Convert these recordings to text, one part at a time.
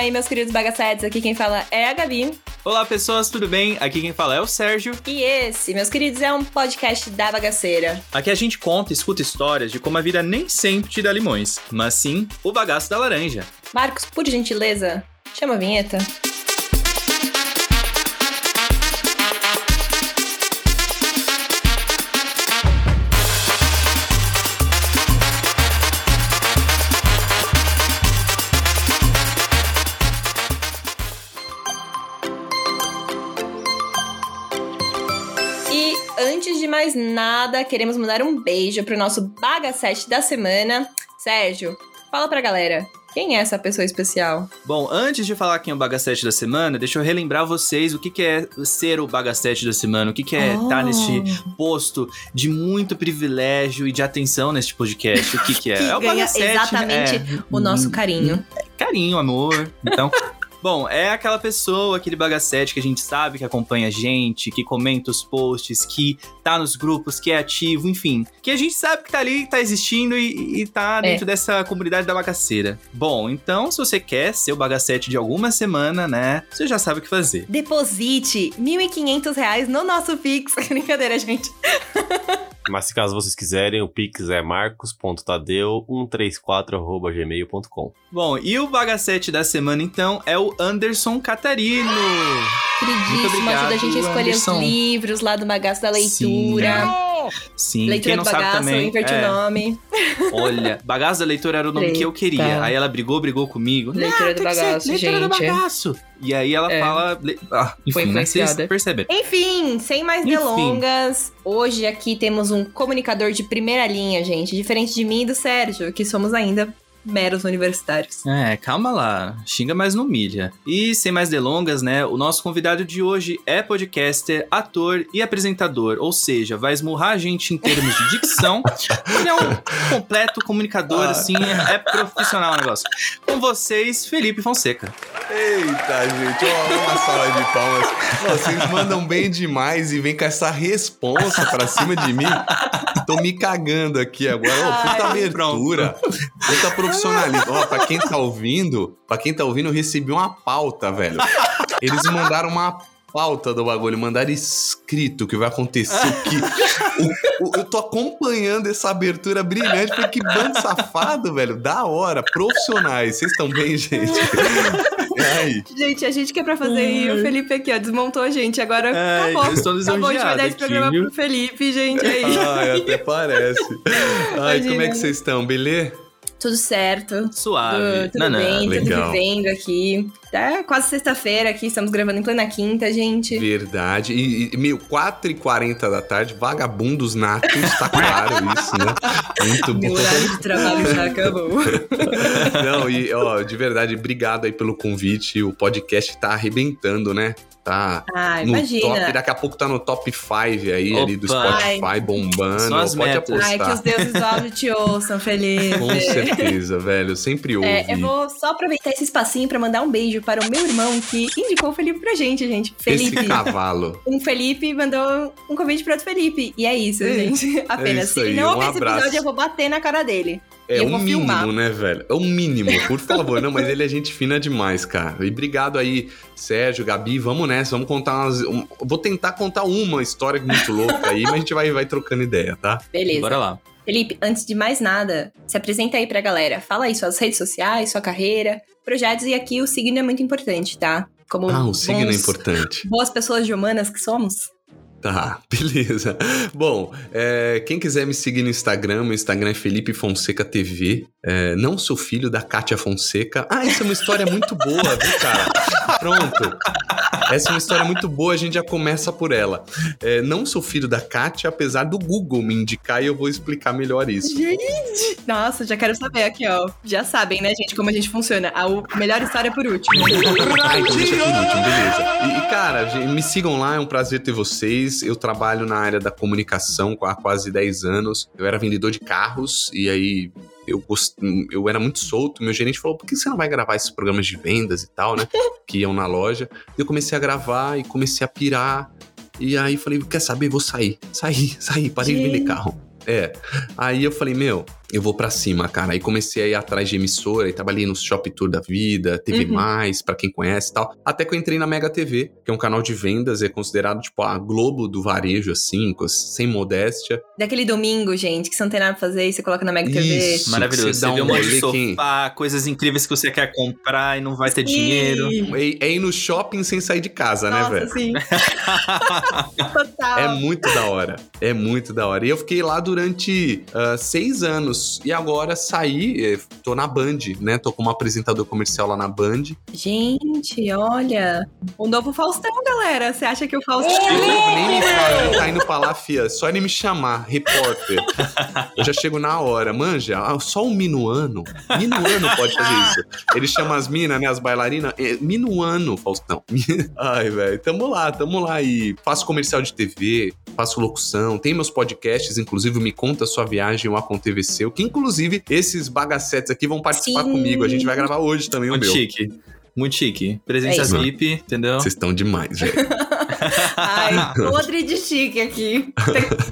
aí, meus queridos bagacetes? Aqui quem fala é a Gabi. Olá, pessoas, tudo bem? Aqui quem fala é o Sérgio. E esse, meus queridos, é um podcast da bagaceira. Aqui a gente conta e escuta histórias de como a vida nem sempre te dá limões, mas sim o bagaço da laranja. Marcos, por gentileza, chama a vinheta. Mais nada, queremos mandar um beijo pro nosso bagacete da semana. Sérgio, fala pra galera, quem é essa pessoa especial? Bom, antes de falar quem é o bagacete da semana, deixa eu relembrar vocês o que, que é ser o bagacete da semana, o que, que é estar Oh. tá neste posto de muito privilégio e de atenção neste podcast. O que, que é? Que é o ganha bagacete, exatamente é. o nosso carinho. carinho, amor. Então. Bom, é aquela pessoa, aquele bagacete que a gente sabe que acompanha a gente, que comenta os posts, que tá nos grupos, que é ativo, enfim. Que a gente sabe que tá ali, tá existindo e, e tá dentro dessa comunidade da bagaceira. Bom, então, se você quer ser o bagacete de alguma semana, né, você já sabe o que fazer. Deposite 1.500 reais no nosso Pix. Brincadeira, gente. Mas se caso vocês quiserem, o Pix é marcos.tadeu134.gmail.com. Bom, e o bagacete da semana, então, é o Anderson Catarino. Queridíssimo, obrigado, ajuda a gente a escolher Anderson. os livros lá do bagaço da leitura. Sim, Leitura quem não do sabe bagaço, também. inverte é. o nome. Olha, bagaço da leitura era o nome que eu queria. Eita. Aí ela brigou, brigou comigo. Leitura Não, do que ser bagaço, leitura do gente. bagaço. E aí ela É. fala. Ah, Foi enfim, né? Vocês perceberam. Enfim, sem mais Enfim. delongas, hoje aqui temos um comunicador de primeira linha, gente. Diferente de mim e do Sérgio, que somos ainda meros universitários. É, calma lá. Xinga, mas não humilha. E sem mais delongas, né? O nosso convidado de hoje é podcaster, ator e apresentador. Ou seja, vai esmurrar a gente em termos de dicção. Ele é um completo comunicador, Ah. assim, é, é profissional o negócio. Com vocês, Felipe Fonseca. Eita, gente, ó, uma salva de palmas. Vocês mandam bem demais e vem com essa responsa pra cima de mim. Tô me cagando aqui agora. Ó, puta Ai, abertura, puta profissionalismo. Ó, pra quem tá ouvindo, pra quem tá ouvindo, eu recebi uma pauta, velho. Eles mandaram uma pauta do bagulho, mandaram escrito o que vai acontecer, o que... o- o- eu tô acompanhando essa abertura brilhante, porque que bando safado, velho. Da hora, profissionais. Vocês estão bem, gente? Aí? Gente, a gente que é pra fazer e o Felipe aqui, ó, desmontou a gente. Agora Ai, acabou. eu estou Acabou, a gente vai dar esse programa aqui, pro Felipe, gente. Aí. Ai, até parece. Ai, Imagina. como é que vocês estão? Beleza? Tudo certo. Suave. Tudo, tudo bem, tudo legal. vivendo aqui. Tá quase sexta-feira aqui, estamos gravando em plena quinta, gente. Verdade. E, e meu, 4h40 da tarde, vagabundos natos, tá claro isso, né? Muito bom. Meu horário de trabalho já acabou. Não, e ó, de verdade, obrigado aí pelo convite. O podcast tá arrebentando, né? Tá Ah, no imagina. top, daqui a pouco tá no top 5 aí, ali do Opa. Spotify, bombando. São as Pode metas. Ai, que os apostar. deuses do áudio te ouçam, Felipe. Com certeza, velho. Eu sempre ouvi. É, eu vou só aproveitar esse espacinho pra mandar um beijo para o meu irmão que indicou o Felipe pra gente, gente. Esse Felipe. cavalo. Um Felipe mandou um convite para outro Felipe. E é isso, É, gente. Apenas. isso Se não um ouvir esse episódio, eu vou bater na cara dele. É um mínimo, filmar. né, velho? É um mínimo, por favor. Não, mas ele é gente fina demais, cara. E obrigado aí, Sérgio, Gabi. Vamos nessa, vamos contar umas. um- vou tentar contar uma história muito louca aí, mas a gente vai, vai trocando ideia, tá? Beleza. Bora lá. Felipe, antes de mais nada, se apresenta aí pra galera. Fala aí suas redes sociais, sua carreira, projetos e aqui o signo é muito importante, tá? Como Ah, o signo é bons- importante. Boas pessoas de humanas que somos. Tá, beleza. Bom, é, quem quiser me seguir no Instagram, meu Instagram é Felipe Fonseca TV. É, não sou filho da Kátia Fonseca. Ah, isso é uma história muito boa, viu, cara? Pronto. Essa é uma história muito boa, a gente já começa por ela. É, não sou filho da Kátia, apesar do Google me indicar e eu vou explicar melhor isso. Gente! Nossa, já quero saber aqui, ó. Já sabem, né, gente, como a gente funciona. A melhor história por último. Ah, então deixa por último, beleza. E, e, cara, me sigam lá, é um prazer ter vocês. Eu trabalho na área da comunicação há quase 10 anos. Eu era vendedor de carros e aí eu, gost... eu era muito solto. Meu gerente falou: por que você não vai gravar esses programas de vendas e tal, né? Que iam na loja. Eu comecei a gravar e comecei a pirar. E aí falei: quer saber? Vou sair. Saí, saí, parei de vender carro. É. Aí eu falei, meu, eu vou pra cima, cara. Aí comecei a ir atrás de emissora e trabalhei no Shop Tour da Vida, TV Uhum. Mais, pra quem conhece e tal. Até que eu entrei na Mega TV, que é um canal de vendas, é considerado tipo a Globo do varejo, assim, sem modéstia. Daquele domingo, gente, que você não tem nada pra fazer e você coloca na Mega TV. Isso. Maravilhoso. Você Você, dá vê um monte de sofá, coisas incríveis que você quer comprar e não vai ter dinheiro. É, é ir no shopping sem sair de casa, né, Nossa, velho? sim. Total. É muito da hora. É muito da hora. E eu fiquei lá durante ah, seis anos. E agora saí, eh, tô na Band, né? Tô como apresentador comercial lá na Band. Gente, olha. O novo Faustão, galera. Você acha que o Faustão. Nem me fala, ele tá indo pra lá, fia. Só ele me chamar, repórter. Eu já chego na hora. Manja, ah, só um minuano. Minuano pode fazer isso. Ele chama as minas, né? As bailarinas. É, minuano, Faustão. Ai, velho. Tamo lá, tamo lá. E faço comercial de TV, faço locução, tem meus podcasts, inclusive Me Conta Sua Viagem, o Aconteceu, que inclusive esses bagacetes aqui vão participar Sim. comigo. A gente vai gravar hoje também o Muito meu. chique. Muito chique. Presença É. VIP, entendeu? Vocês estão demais, velho. Ai, podre de chique aqui.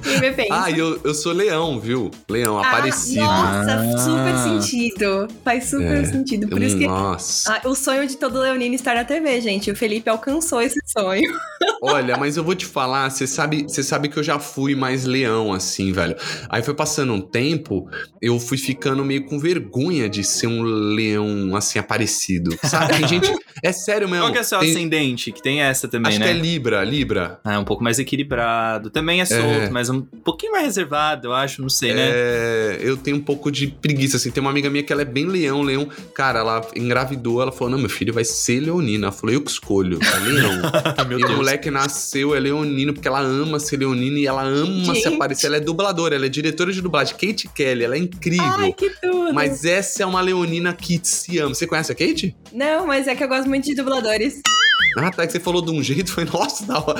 Quem me pensa? Ah, eu, eu sou leão, viu? Leão, Ah, aparecido. Nossa, Ah. super sentido. Faz super É. sentido. Por isso que. Nossa. Ah, o sonho de todo leonino estar na TV, gente. O Felipe alcançou esse sonho. Olha, mas eu vou te falar, você sabe, você sabe que eu já fui mais leão, assim, velho. Aí foi passando um tempo, eu fui ficando meio com vergonha de ser um leão, assim, aparecido. Sabe? Tem gente. É sério mesmo. Qual que é o seu tem, ascendente? Que tem essa também, Acho né? que é Libra, Libra. Ah, é um pouco mais equilibrado. Também é solto, mas um pouquinho mais reservado, eu acho, não sei, né? É, eu tenho um pouco de preguiça, assim. Tem uma amiga minha que ela é bem leão, leão. Cara, ela engravidou, ela falou: não, meu filho vai ser leonina. Ela falou: eu que escolho, é leão. Meu e o Deus. moleque nasceu, é leonino, porque ela ama ser leonina e ela ama se Gente. aparecer. Ela é dubladora, ela é diretora de dublagem. Kate Kelly, ela é incrível. Ai, que tudo. Mas essa é uma leonina que se ama. Você conhece a Kate? Não, mas é que eu gosto muito de dubladores. Ah, tá. Que você falou de um jeito, foi, nossa, da hora.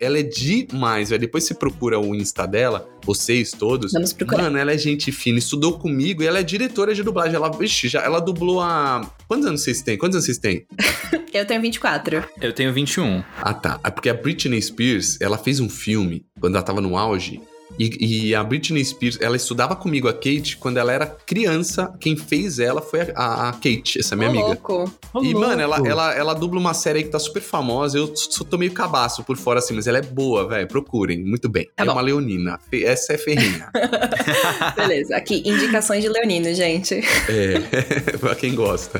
ela é demais, velho. Depois você procura o Insta dela, vocês todos. Vamos procurar. Mano, ela é gente fina, estudou comigo e ela é diretora de dublagem. Ela, vixe, já, ela dublou a. Quantos anos vocês têm? Quantos anos vocês têm? Eu tenho 24. Eu tenho 21. Ah, tá. É porque a Britney Spears, ela fez um filme quando ela tava no auge. E, e a Britney Spears, ela estudava comigo, a Kate, quando ela era criança. Quem fez ela foi a, a- Kate, essa minha Ô, amiga. louco. E, mano, ela, ela, ela dubla uma série aí que tá super famosa. Eu só tô meio cabaço por fora assim, mas ela é boa, velho. Procurem. Muito bem. Tá é bom. uma leonina. Essa é ferrinha. Beleza, aqui, indicações de leonino, gente. é, pra quem gosta.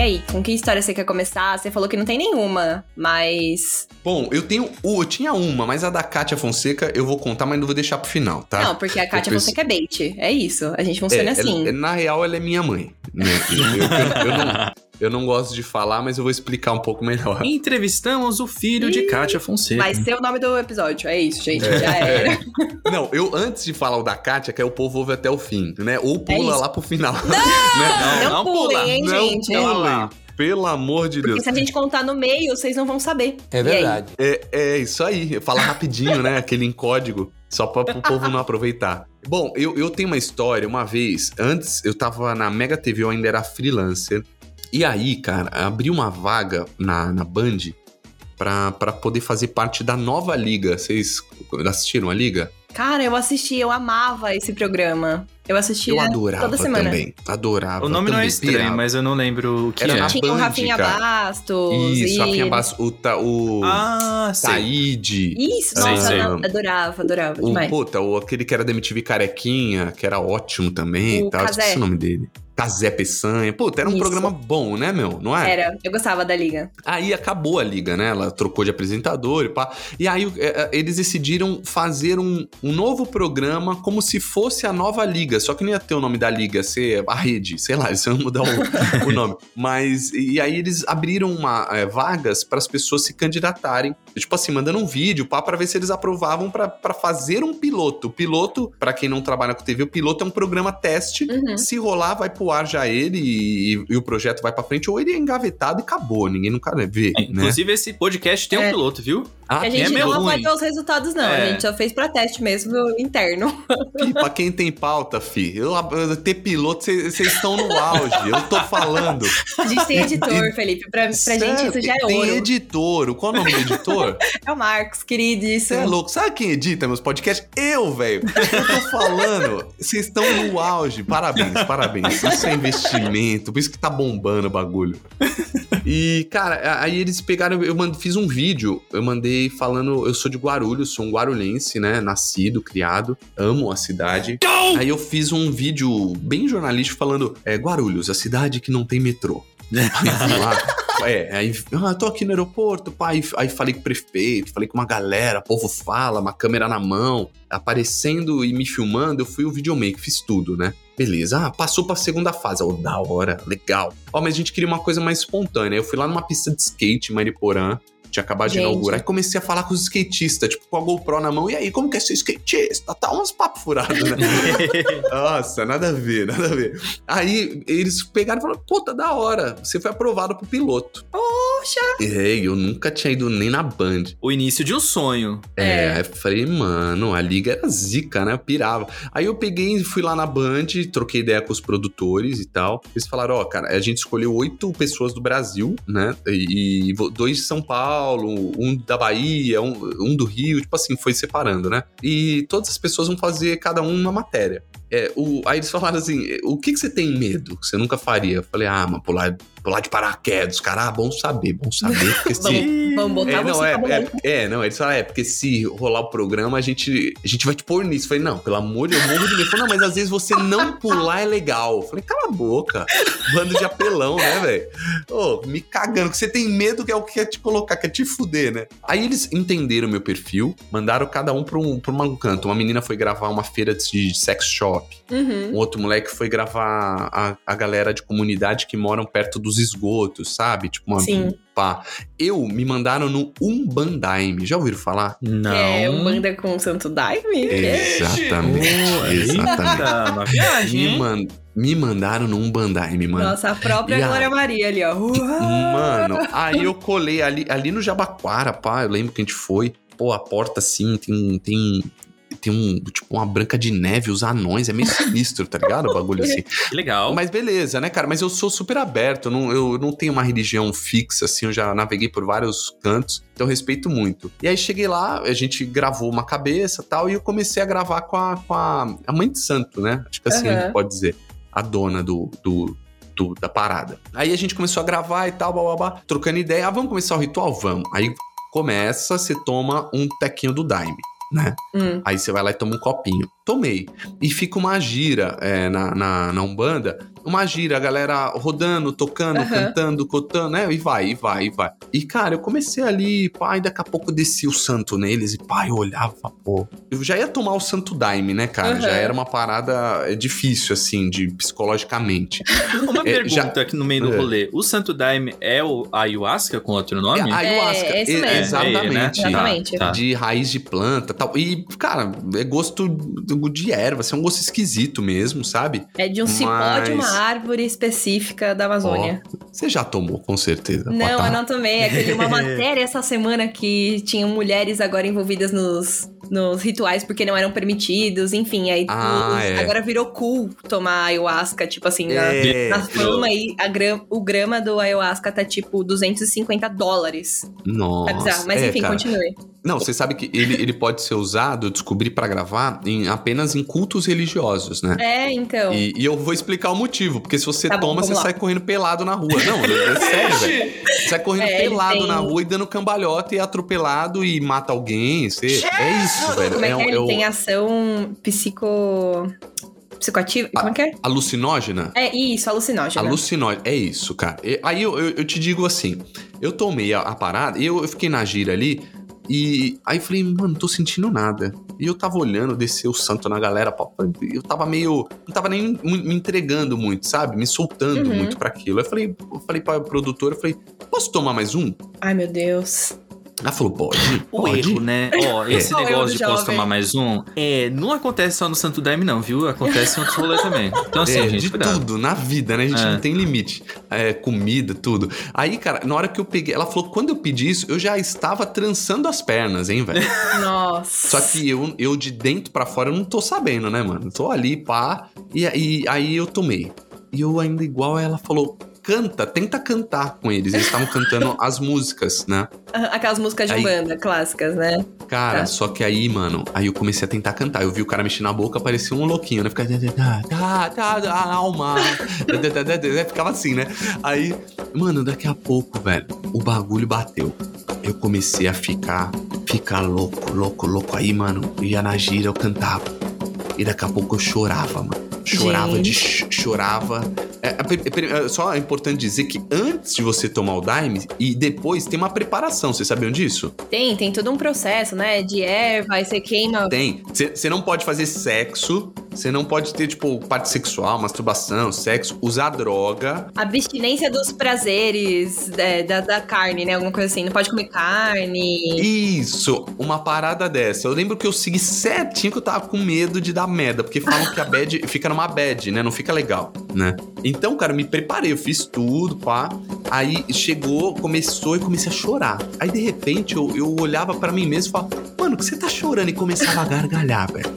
E aí, com que história você quer começar? Você falou que não tem nenhuma, mas. Bom, eu tenho. Eu tinha uma, mas a da Kátia Fonseca eu vou contar, mas não vou deixar pro final, tá? Não, porque a Kátia Eu penso- Fonseca é bait. É isso. A gente funciona É, assim. ela- na real, ela é minha mãe. né? Eu, eu- eu não, eu não gosto de falar, mas eu vou explicar um pouco melhor. Entrevistamos o filho de Ih, Kátia Fonseca. Vai ser o nome do episódio. É isso, gente. Já era. Não, eu antes de falar o da Kátia, que aí o povo ouve até o fim, né? Ou pula É lá pro final. né? Não, não pulem, pula. hein, Não gente? pulem, pelo amor de Porque Deus. se a gente contar no meio, vocês não vão saber. É verdade. É, é isso aí, fala rapidinho, né? Aquele em código, só pra o povo não aproveitar. Bom, eu, eu tenho uma história, uma vez, antes eu tava na Mega TV, eu ainda era freelancer. E aí, cara, abriu uma vaga na, na Band pra, pra poder fazer parte da nova liga. Vocês assistiram a liga? Cara, eu assisti, eu amava esse programa. Eu assistia Eu adorava toda semana. também. Adorava. O nome não é também, estranho, pirava. mas eu não lembro o que Era é. na Tinha o Band, Rafinha cara. Bastos. Isso, e... Rafinha Bastos, o, Ta- o Ah. Taíde. Isso, Sei, nossa, sei. eu adorava, adorava O, demais. puta, o, aquele que era da MTV Carequinha, que era ótimo também O e tal. Esqueci o nome dele. Cazé Peçanha. Puta, era um Isso. programa bom, né, meu? Não é? Era, eu gostava da liga. Aí acabou a liga, né? Ela trocou de apresentador e pá. E aí é, é, eles decidiram fazer um, um novo programa como se fosse a nova liga. Só que não ia ter o nome da liga, ia ser a rede, sei lá, eles iam mudar o, o nome. Mas, e aí eles abriram uma, é, vagas para as pessoas se candidatarem. Tipo assim, mandando um vídeo pá, pra ver se eles aprovavam pra fazer um piloto. O piloto, pra quem não trabalha com TV, o piloto é um programa teste. Uhum. Se rolar, vai pro ar já ele e, e o projeto vai pra frente, ou ele é engavetado e acabou. Ninguém nunca vê, É, né? Inclusive, esse podcast tem um É. piloto, viu? Ah, Que a é gente meio não vai ruim. ver os resultados, não. É. A gente só fez pra teste mesmo interno. Pra quem tem pauta, fi. Eu, eu- ter piloto, vocês estão no auge. Eu tô falando. A gente tem editor, Felipe. Pra, pra gente isso já é tem ouro. editor. Qual é o nome do editor? É o Marcos, querido. Isso. Você é louco. Sabe quem edita meus podcasts? Eu, velho. Eu tô falando. Vocês estão no auge. Parabéns, parabéns. Isso é investimento. Por isso que tá bombando o bagulho. E, cara, aí eles pegaram. Eu mand- fiz um vídeo. Eu mandei falando. Eu sou de Guarulhos, sou um guarulhense, né? Nascido, criado. Amo a cidade. Aí eu fiz um vídeo bem jornalístico falando: é, Guarulhos, a cidade que não tem metrô. É, aí, ah, tô aqui no aeroporto, pai. Aí falei com o prefeito, falei com uma galera, povo fala, uma câmera na mão, aparecendo e me filmando. Eu fui o videomaker, fiz tudo, né? Beleza, ah, passou pra segunda fase. Ó, da hora, legal. Ó, mas a gente queria uma coisa mais espontânea. Eu fui lá numa pista de skate Mariporã. Tinha acabado de Gente. inaugurar. Aí comecei a falar com os skatistas, tipo, com a GoPro na mão. E aí, como que é ser skatista? Tá uns papos furados, né? Nossa, nada a ver, nada a ver. Aí eles pegaram e falaram: pô, tá da hora, você foi aprovado pro piloto. Poxa! É, eu nunca tinha ido nem na Band. o início de um sonho. É, É. aí eu falei, mano, a liga era zica, né? Eu pirava. Aí eu peguei e fui lá na Band, troquei ideia com os produtores e tal. Eles falaram: ó, cara, a gente escolheu oito pessoas do Brasil, né? E, e dois de São Paulo, um da Bahia, um, um do Rio, tipo assim, foi separando, né? E todas as pessoas vão fazer cada um uma matéria. É, o, aí eles falaram assim: o que, que você tem medo que você nunca faria? Eu falei, ah, mas pular, pular de paraquedas. Cara, ah, bom saber, bom saber. Porque se. Vamos, botar É, não, é, é, é, não, eles falaram, é, porque se rolar o programa, a gente, a gente vai te pôr nisso. Eu falei, não, pelo amor de Deus, eu morro de medo. Ele Falou, não, mas às vezes você não pular é legal. Eu falei, cala a boca, bando de apelão, né, velho? Ô, me cagando, que você tem medo que é o que quer te colocar, quer te fuder, né? Aí eles entenderam meu perfil, mandaram cada um pra um, pra um canto. Uma menina foi gravar uma feira de sex shop, Uhum. um outro moleque foi gravar a, a galera de comunidade que moram perto dos esgotos, sabe? Tipo, uma, Sim. pá. Eu me mandaram no Umbandaime. Já ouviram falar? Não. É, um banda com o Santo Daime? Exatamente. Exatamente. Eita, uma viagem, Me, hein? man- me mandaram no Umbandaime, mano. Nossa, a própria E a- Glória Maria ali, ó. Uau! Mano, aí eu colei ali, ali no Jabaquara, pá. Eu lembro que a gente foi. Pô, a porta assim, tem. tem tem um, tipo, uma branca de neve, os anões, é meio sinistro, tá ligado? O bagulho assim. Que legal. Mas beleza, né, cara? Mas eu sou super aberto, eu não, eu não tenho uma religião fixa, assim, eu já naveguei por vários cantos, então eu respeito muito. E aí cheguei lá, a gente gravou uma cabeça tal, e eu comecei a gravar com a, com a, a mãe de santo, né? Acho que assim a Aham. gente pode dizer. A dona do, do, do- da parada. Aí a gente começou a gravar e tal, blá, blá, blá, trocando ideia. Ah, vamos começar o ritual? Vamos. Aí começa, você toma um tequinho do Daime, né? Hum. Aí você vai lá e toma um copinho. Tomei. E fica uma gira é, na, na, na Umbanda. Uma gira, a galera rodando, tocando, Aham. cantando, cotando, né? E vai, e vai, e vai. E, cara, eu comecei ali, pai, daqui a pouco desci o santo neles. E, pai, eu olhava, pô. Eu já ia tomar o santo daime, né, cara? Aham. Já era uma parada é, difícil, assim, de psicologicamente. Uma É, pergunta já- aqui no meio do É. rolê. O Santo Daime é o ayahuasca com outro nome? É, ayahuasca. É, esse e- mesmo. Exatamente. É, né? Exatamente. Tá, tá. de raiz de planta tal. E, cara, é gosto de erva, assim, é um gosto esquisito mesmo, sabe? É de um cipó de uma Mas- árvore específica da Amazônia. Você já tomou, com certeza. Não, eu não tomei. É que uma matéria essa semana que tinham mulheres agora envolvidas nos, nos rituais porque não eram permitidos. Enfim, aí Ah, os- é. agora virou cool tomar ayahuasca, tipo assim, na, É, na fama aí, gram, o grama do ayahuasca tá tipo 250 dólares. Nossa. Tá bizarro. Mas é, enfim, cara. continue. Não, você sabe que ele, ele pode ser usado, descobri pra gravar, em, apenas em cultos religiosos, né? É, então. E, e eu vou explicar o motivo, porque se você Tá bom, toma, vamos você lá. sai correndo pelado na rua. Não, é sério, velho. Você sai correndo É, pelado tem- na rua e dando cambalhota e é atropelado e mata alguém. Você... É isso, velho. Como é que um- é? Ele o- tem ação psico... psicoativa? Como é que é? alucinógena? É isso, alucinógena. Alucinógeno, é isso, cara. Aí eu, eu, eu te digo assim: eu tomei a, a parada, e eu, eu fiquei na gira ali, e aí eu falei, mano, não tô sentindo nada. E eu tava olhando, descer o santo na galera, eu tava meio. Não tava nem me entregando muito, sabe? Me soltando Uhum. muito pra aquilo. Eu falei, eu falei pra produtora, eu falei, posso tomar mais um? Ai, meu Deus. Ela falou, pode. O pode. erro, né? Ó, esse Qual é negócio de posso tomar mais um, é, não acontece só no Santo Daime, não, viu? Acontece em outros rolês também. Então, assim, é, gente, de cuidado. tudo, na vida, né? A gente É. não tem limite. É, comida, tudo. Aí, cara, na hora que eu peguei, ela falou que quando eu pedi isso, eu já estava trançando as pernas, hein, velho? Nossa. Só que eu, eu de dentro pra fora eu não tô sabendo, né, mano? Tô ali, pá. E, aí aí eu tomei. E eu ainda igual ela falou. Canta, tenta cantar com eles. Eles estavam cantando as músicas, né? Aquelas músicas de Aí- banda clássicas, né? Cara, Tá. só que aí, mano, aí eu comecei a tentar cantar. Eu vi o cara mexendo na boca, parecia um louquinho, né? Ficava. Tá, tá, tá, tá, alma. Ficava assim, né? Aí, mano, daqui a pouco, velho, o bagulho bateu. Eu comecei a ficar, ficar louco, louco, louco. Aí, mano, eu ia na gira, eu cantava. E daqui a pouco eu chorava, mano. Chorava de ch- chorava. É, é, pre- é, só é importante dizer que antes de você tomar o Daime e depois tem uma preparação. Vocês sabiam disso? Tem, tem todo um processo, né? De erva, aí você queima. Tem. Você não pode fazer sexo. Você não pode ter, tipo, parte sexual, masturbação, sexo, usar droga. Abstinência dos prazeres é, da, da carne, né? Alguma coisa assim. Não pode comer carne. Isso, uma parada dessa. Eu lembro que eu segui certinho que eu tava com medo de dar merda, porque falam que a bad fica numa bad, né? Não fica legal, né? Então, cara, eu me preparei, eu fiz tudo, pá. Aí chegou, começou e comecei a chorar. Aí, de repente, eu, eu olhava pra mim mesmo e falava, mano, que você tá chorando? E começava a gargalhar, velho.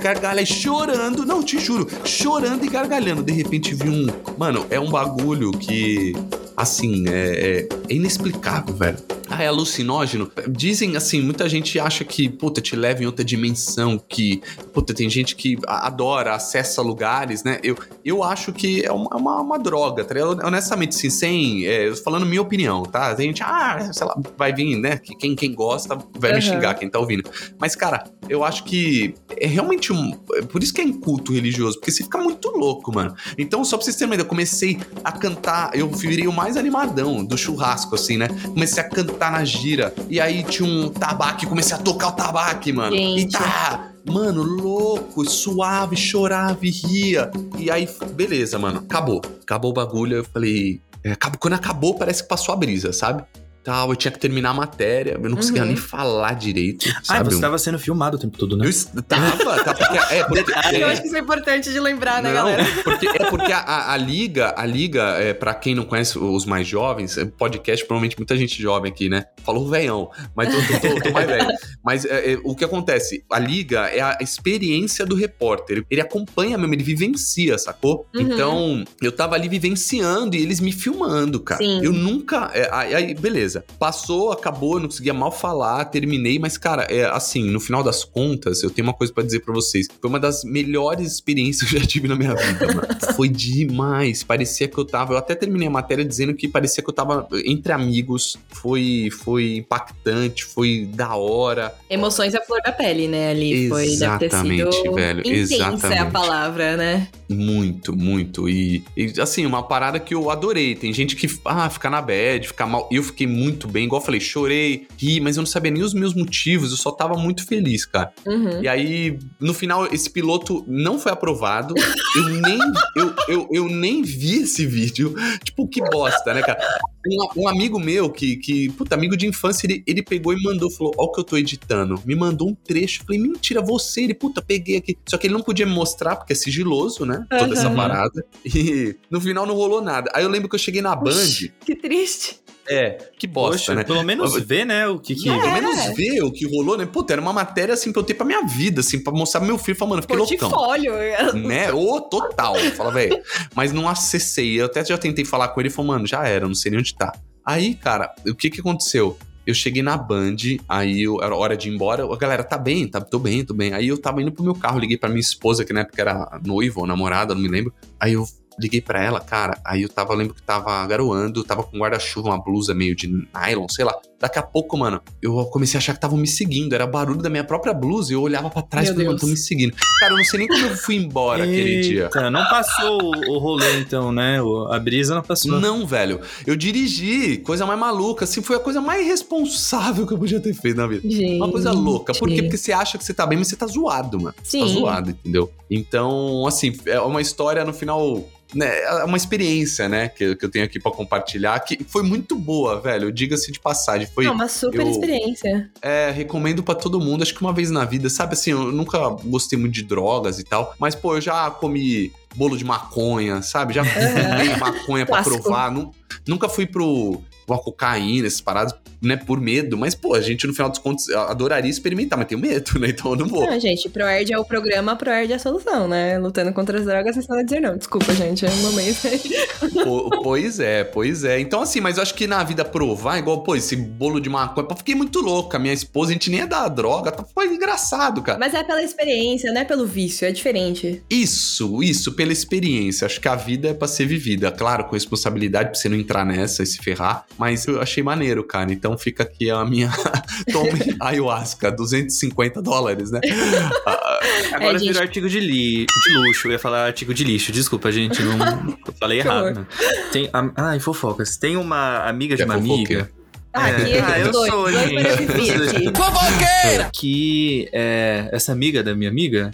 Gargalha chorando, não, te juro, chorando e gargalhando. De repente vi um. Mano, é um bagulho que. Assim, é- é inexplicável, velho. Ah, é alucinógeno? Dizem assim, muita gente acha que, puta, te leva em outra dimensão, que, puta, tem gente que adora, acessa lugares, né? Eu, eu acho que é uma, uma, uma droga, tá ligado? Honestamente, assim, sem. é, eu tô falando minha opinião, tá? Tem gente, ah, sei lá, vai vir, né? que Quem, quem gosta vai me Aham. xingar, quem tá ouvindo. Mas, cara, eu acho que é realmente um. é Por isso que é em culto religioso, porque você fica muito louco, mano. Então, só pra vocês terem uma ideia, eu comecei a cantar, eu virei o mais animadão do churrasco, assim, né? Comecei a cantar na gira, e aí tinha um tabaque, comecei a tocar o tabaque, mano. E Gente. tá. Mano, louco, suave, chorava e ria. E aí, beleza, mano, acabou. Acabou o bagulho, eu falei. é, quando acabou, parece que passou a brisa, sabe? Tal, eu tinha que terminar a matéria, eu não conseguia Uhum. nem falar direito. Ah, sabe? você tava sendo filmado o tempo todo, né? Eu est- tava, tava porque, é, porque, Eu é, acho que isso é importante de lembrar, né, não, galera? Porque, é porque a, a- a liga, a liga, é, para quem não conhece os mais jovens, é, podcast, provavelmente muita gente jovem aqui, né? Falou veião, mas tô, tô- tô- tô mais velho. Mas é, é, o que acontece? A liga é a experiência do repórter. Ele acompanha mesmo, ele vivencia, sacou? Uhum. Então, eu tava ali vivenciando e eles me filmando, cara. Sim. Eu nunca. é, aí, aí, beleza. Passou, acabou, não conseguia mal falar, terminei, mas, cara, é assim, no final das contas, eu tenho uma coisa pra dizer pra vocês. Foi uma das melhores experiências que eu já tive na minha vida, mano. Foi demais. Parecia que eu tava. Eu até terminei a matéria dizendo que parecia que eu tava entre amigos. Foi, foi impactante, foi da hora. Emoções à flor da pele, né? Ali foi, deve ter Exatamente, sido velho, intensa é a exatamente. palavra, né? Muito, muito. E, e, assim, uma parada que eu adorei. Tem gente que, ah, fica na bad, fica mal. Eu fiquei muito bem, igual eu falei, chorei, ri, mas eu não sabia nem os meus motivos, eu só tava muito feliz, cara. Uhum. E aí, no final, esse piloto não foi aprovado. Eu nem, eu, eu, eu nem vi esse vídeo. Tipo, que bosta, né, cara? Um, um amigo meu, que, que, puta, amigo de infância, ele, ele pegou e mandou, falou: Ó, o que eu tô editando. Me mandou um trecho. Eu falei, mentira, você. Ele, puta, peguei aqui. Só que ele não podia me mostrar, porque é sigiloso, né? Toda essa Aham. parada. E no final não rolou nada. Aí eu lembro que eu cheguei na Band. Que triste. É, que bosta, Poxa, né? pelo menos vê, né, o que que... É. Pelo menos ver o que rolou, né? Puta, era uma matéria assim pra eu ter pra minha vida, assim, pra mostrar pro meu filho. Falar, mano, fiquei loucão. Portfólio. Né? Ô, total. Fala, velho. Mas não acessei. Eu até já tentei falar com ele e falou, mano, já era, não sei nem onde tá. Aí, cara, o que que aconteceu? Eu cheguei na Band, aí eu, era hora de ir embora. A galera, tá bem, tá, tô bem, tô bem. Aí eu tava indo pro meu carro, liguei pra minha esposa, que na época era noiva ou namorada, não me lembro. Aí eu liguei pra ela, cara. Aí eu tava, lembro que tava garoando, tava com guarda-chuva, uma blusa meio de nylon, sei lá. Daqui a pouco, mano, eu comecei a achar que estavam me seguindo. Era barulho da minha própria blusa e eu olhava pra trás e falei, mano, tão me seguindo. Cara, eu não sei nem como eu fui embora aquele dia. Não passou o rolê, então, né? A brisa não passou. Não, velho. Eu dirigi, coisa mais maluca. Assim, foi a coisa mais responsável que eu podia ter feito na vida. Gente. Uma coisa louca. Por quê? Porque você acha que você tá bem, mas você tá zoado, mano. Você tá Sim. zoado, entendeu? Então, assim, é uma história no final. Né, é uma experiência, né, que, que eu tenho aqui pra compartilhar, que foi muito boa, velho. Diga-se de passagem. Foi. É uma super eu- experiência. É, recomendo pra todo mundo, acho que uma vez na vida, sabe assim, eu nunca gostei muito de drogas e tal, mas pô, eu já comi bolo de maconha, sabe? Já fumei maconha pra Clássico. provar, nu- nunca fui pro uma cocaína, essas paradas, né, por medo, mas pô, a gente no final dos contos adoraria experimentar, mas tenho medo, né? Então eu não vou. Não, gente, ProErd é o programa, ProErd é a solução, né? Lutando contra as drogas, vocês podem dizer não. Desculpa, gente, é um momento. Po- pois é, pois é. Então, assim, mas eu acho que na vida provar, igual, pô, esse bolo de maconha, pô, fiquei muito louca. Minha esposa, a gente nem ia dar droga, tá- foi engraçado, cara. Mas é pela experiência, não é pelo vício, é diferente. Isso, isso, pela experiência. Acho que a vida é pra ser vivida. Claro, com responsabilidade, pra você não entrar nessa e se ferrar. Mas eu achei maneiro, cara. Então fica aqui a minha. Tome ayahuasca, 250 dólares, né? Ah, Agora É, gente. virou artigo de, li... de luxo. Eu ia falar artigo de lixo. Desculpa, gente. Não... Eu falei Que errado. né? Tem... a- Ai, fofocas. Tem uma amiga de é uma amiga. fofoqueira. Ah, É. aqui é Ah, eu dois, sou, dois gente. aqui. Que é, essa amiga da minha amiga,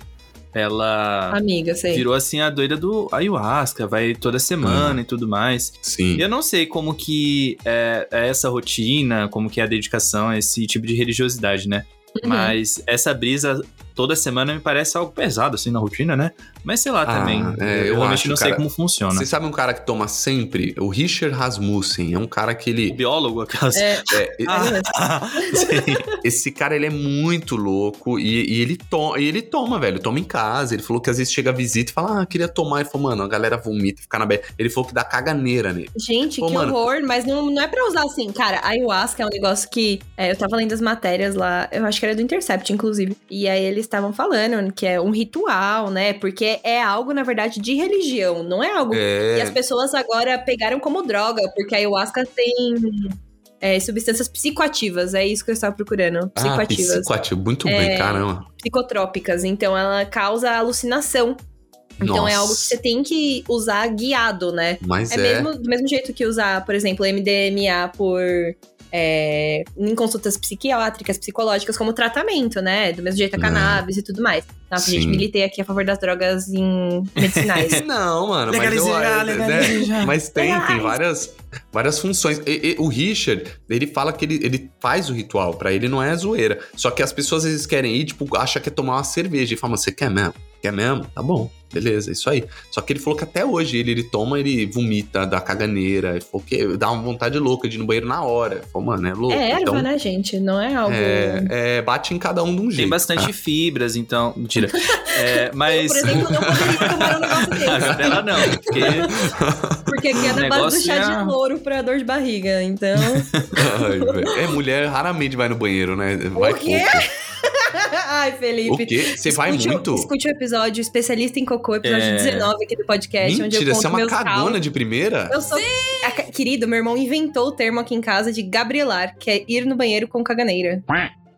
ela Amiga, sei. virou assim a doida do ayahuasca, vai toda semana e tudo mais. Sim. E eu não sei como que é, é essa rotina, como que é a dedicação a esse tipo de religiosidade, né? Uhum. Mas essa brisa toda semana me parece algo pesado, assim, na rotina, né? Mas sei lá Ah, também. é, eu realmente acho, não sei cara. como funciona. Você sabe um cara que toma sempre? O Richard Rasmussen. É um cara que O ele. biólogo, aquelas. É, é, Ah, sim. esse cara, ele é muito louco e, e ele, to e ele toma, velho. Toma em casa. Ele falou que às vezes chega a visita e fala, ah, queria tomar. Ele falou, mano, a galera vomita, fica na beira. Ele falou que dá caganeira nele. Gente, Ô, que mano. horror, mas não, não é pra usar assim. Cara, ayahuasca é um negócio que. é, eu tava lendo as matérias lá, eu acho que era do Intercept, inclusive. E aí eles estavam falando que é um ritual, né? Porque é algo, na verdade, de religião, não é algo. E as É. pessoas agora pegaram como droga, porque a ayahuasca tem. é, substâncias psicoativas, é isso que eu estava procurando. Ah, Psicoativas. psicoativo. Muito bem, É. caramba. psicotrópicas. Então ela causa alucinação. Então é Nossa. algo que você tem que usar guiado, né? Mas É, é. mesmo, do mesmo jeito que usar, por exemplo, MDMA por. É, em consultas psiquiátricas, psicológicas, como tratamento, né? Do mesmo jeito a É. cannabis e tudo mais. Nossa, gente, Sim. militei aqui a favor das drogas em medicinais. Não, mano, mas, Legalize eu, já, é, legalize né? já. mas tem, tem Legalize. várias, várias funções. E- e o Richard, ele fala que ele, ele faz o ritual, pra ele não é zoeira. Só que as pessoas às vezes querem ir, tipo, acha que é tomar uma cerveja. E fala, "Mas você quer mesmo? Quer mesmo? Tá bom, beleza, isso aí. Só que ele falou que até hoje ele, ele toma, ele vomita, dá caganeira. Ele falou que dá uma vontade louca de ir no banheiro na hora. Falou, mano, é louco. é erva, então, né, gente? Não é algo. é, é, bate em cada um de um jeito. Tem bastante tá? fibras, então. Mentira. É, Eu, mas. por exemplo, não poderia tomar um negócio A desse. dela não, porque Porque aqui é na base do chá é- de louro pra dor de barriga. Então. Ai, é, mulher raramente vai no banheiro, né? Vai O quê? pouco. Ai, Felipe. O quê? Você vai muito? Escute o episódio especialista em cocô, episódio É. 19 aqui do podcast, onde eu Mentira, conto você é uma cagona de primeira? Eu sou. A Querido, meu irmão inventou o termo aqui em casa de gabrielar, que é ir no banheiro com caganeira.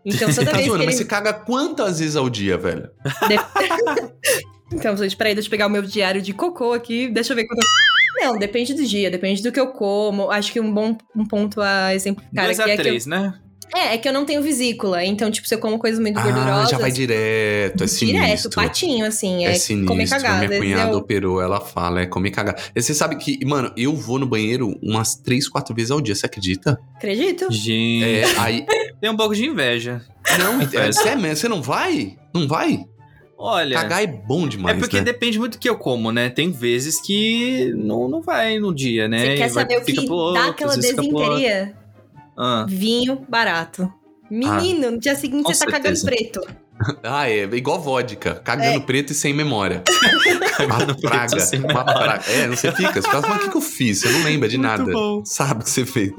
Então, toda Tá vez zoando, que mas ele. você caga quantas vezes ao dia, velho? Então, gente, peraí, deixa eu pegar o meu diário de cocô aqui. Deixa eu ver quanto. Não, depende do dia, depende do que eu como. Acho que um bom um ponto a exemplificar duas aqui a é eu, três, né? É, é que eu não tenho vesícula. Então, tipo, se eu como coisas muito Ah, gordurosas. já vai direto, é sinistro. direto, patinho, assim. É, É sinistro. comer cagada. Minha cunhada eu- operou, ela fala, é comer cagada. E você sabe que, mano, eu vou no banheiro umas três, quatro vezes ao dia, você acredita? Acredito. Gente, É, aí. tem um pouco de inveja. Não, é, você, é mesmo, você não vai? Não vai? Olha. Cagar é bom É demais, porque né? depende muito do que eu como, né? Tem vezes que não, não vai no dia, né? Você quer E vai- saber o que outro, dá aquela desinteria? Ah, Vinho barato. Menino, no dia seguinte com você tá cagando certeza. preto. Ah, é igual vodka. Cagando É. preto e sem memória. Cagando praga. uma praga. É, não você fica. Você fala, mas o que, que eu fiz? Você não lembra de Muito nada. bom. Sabe o que você fez.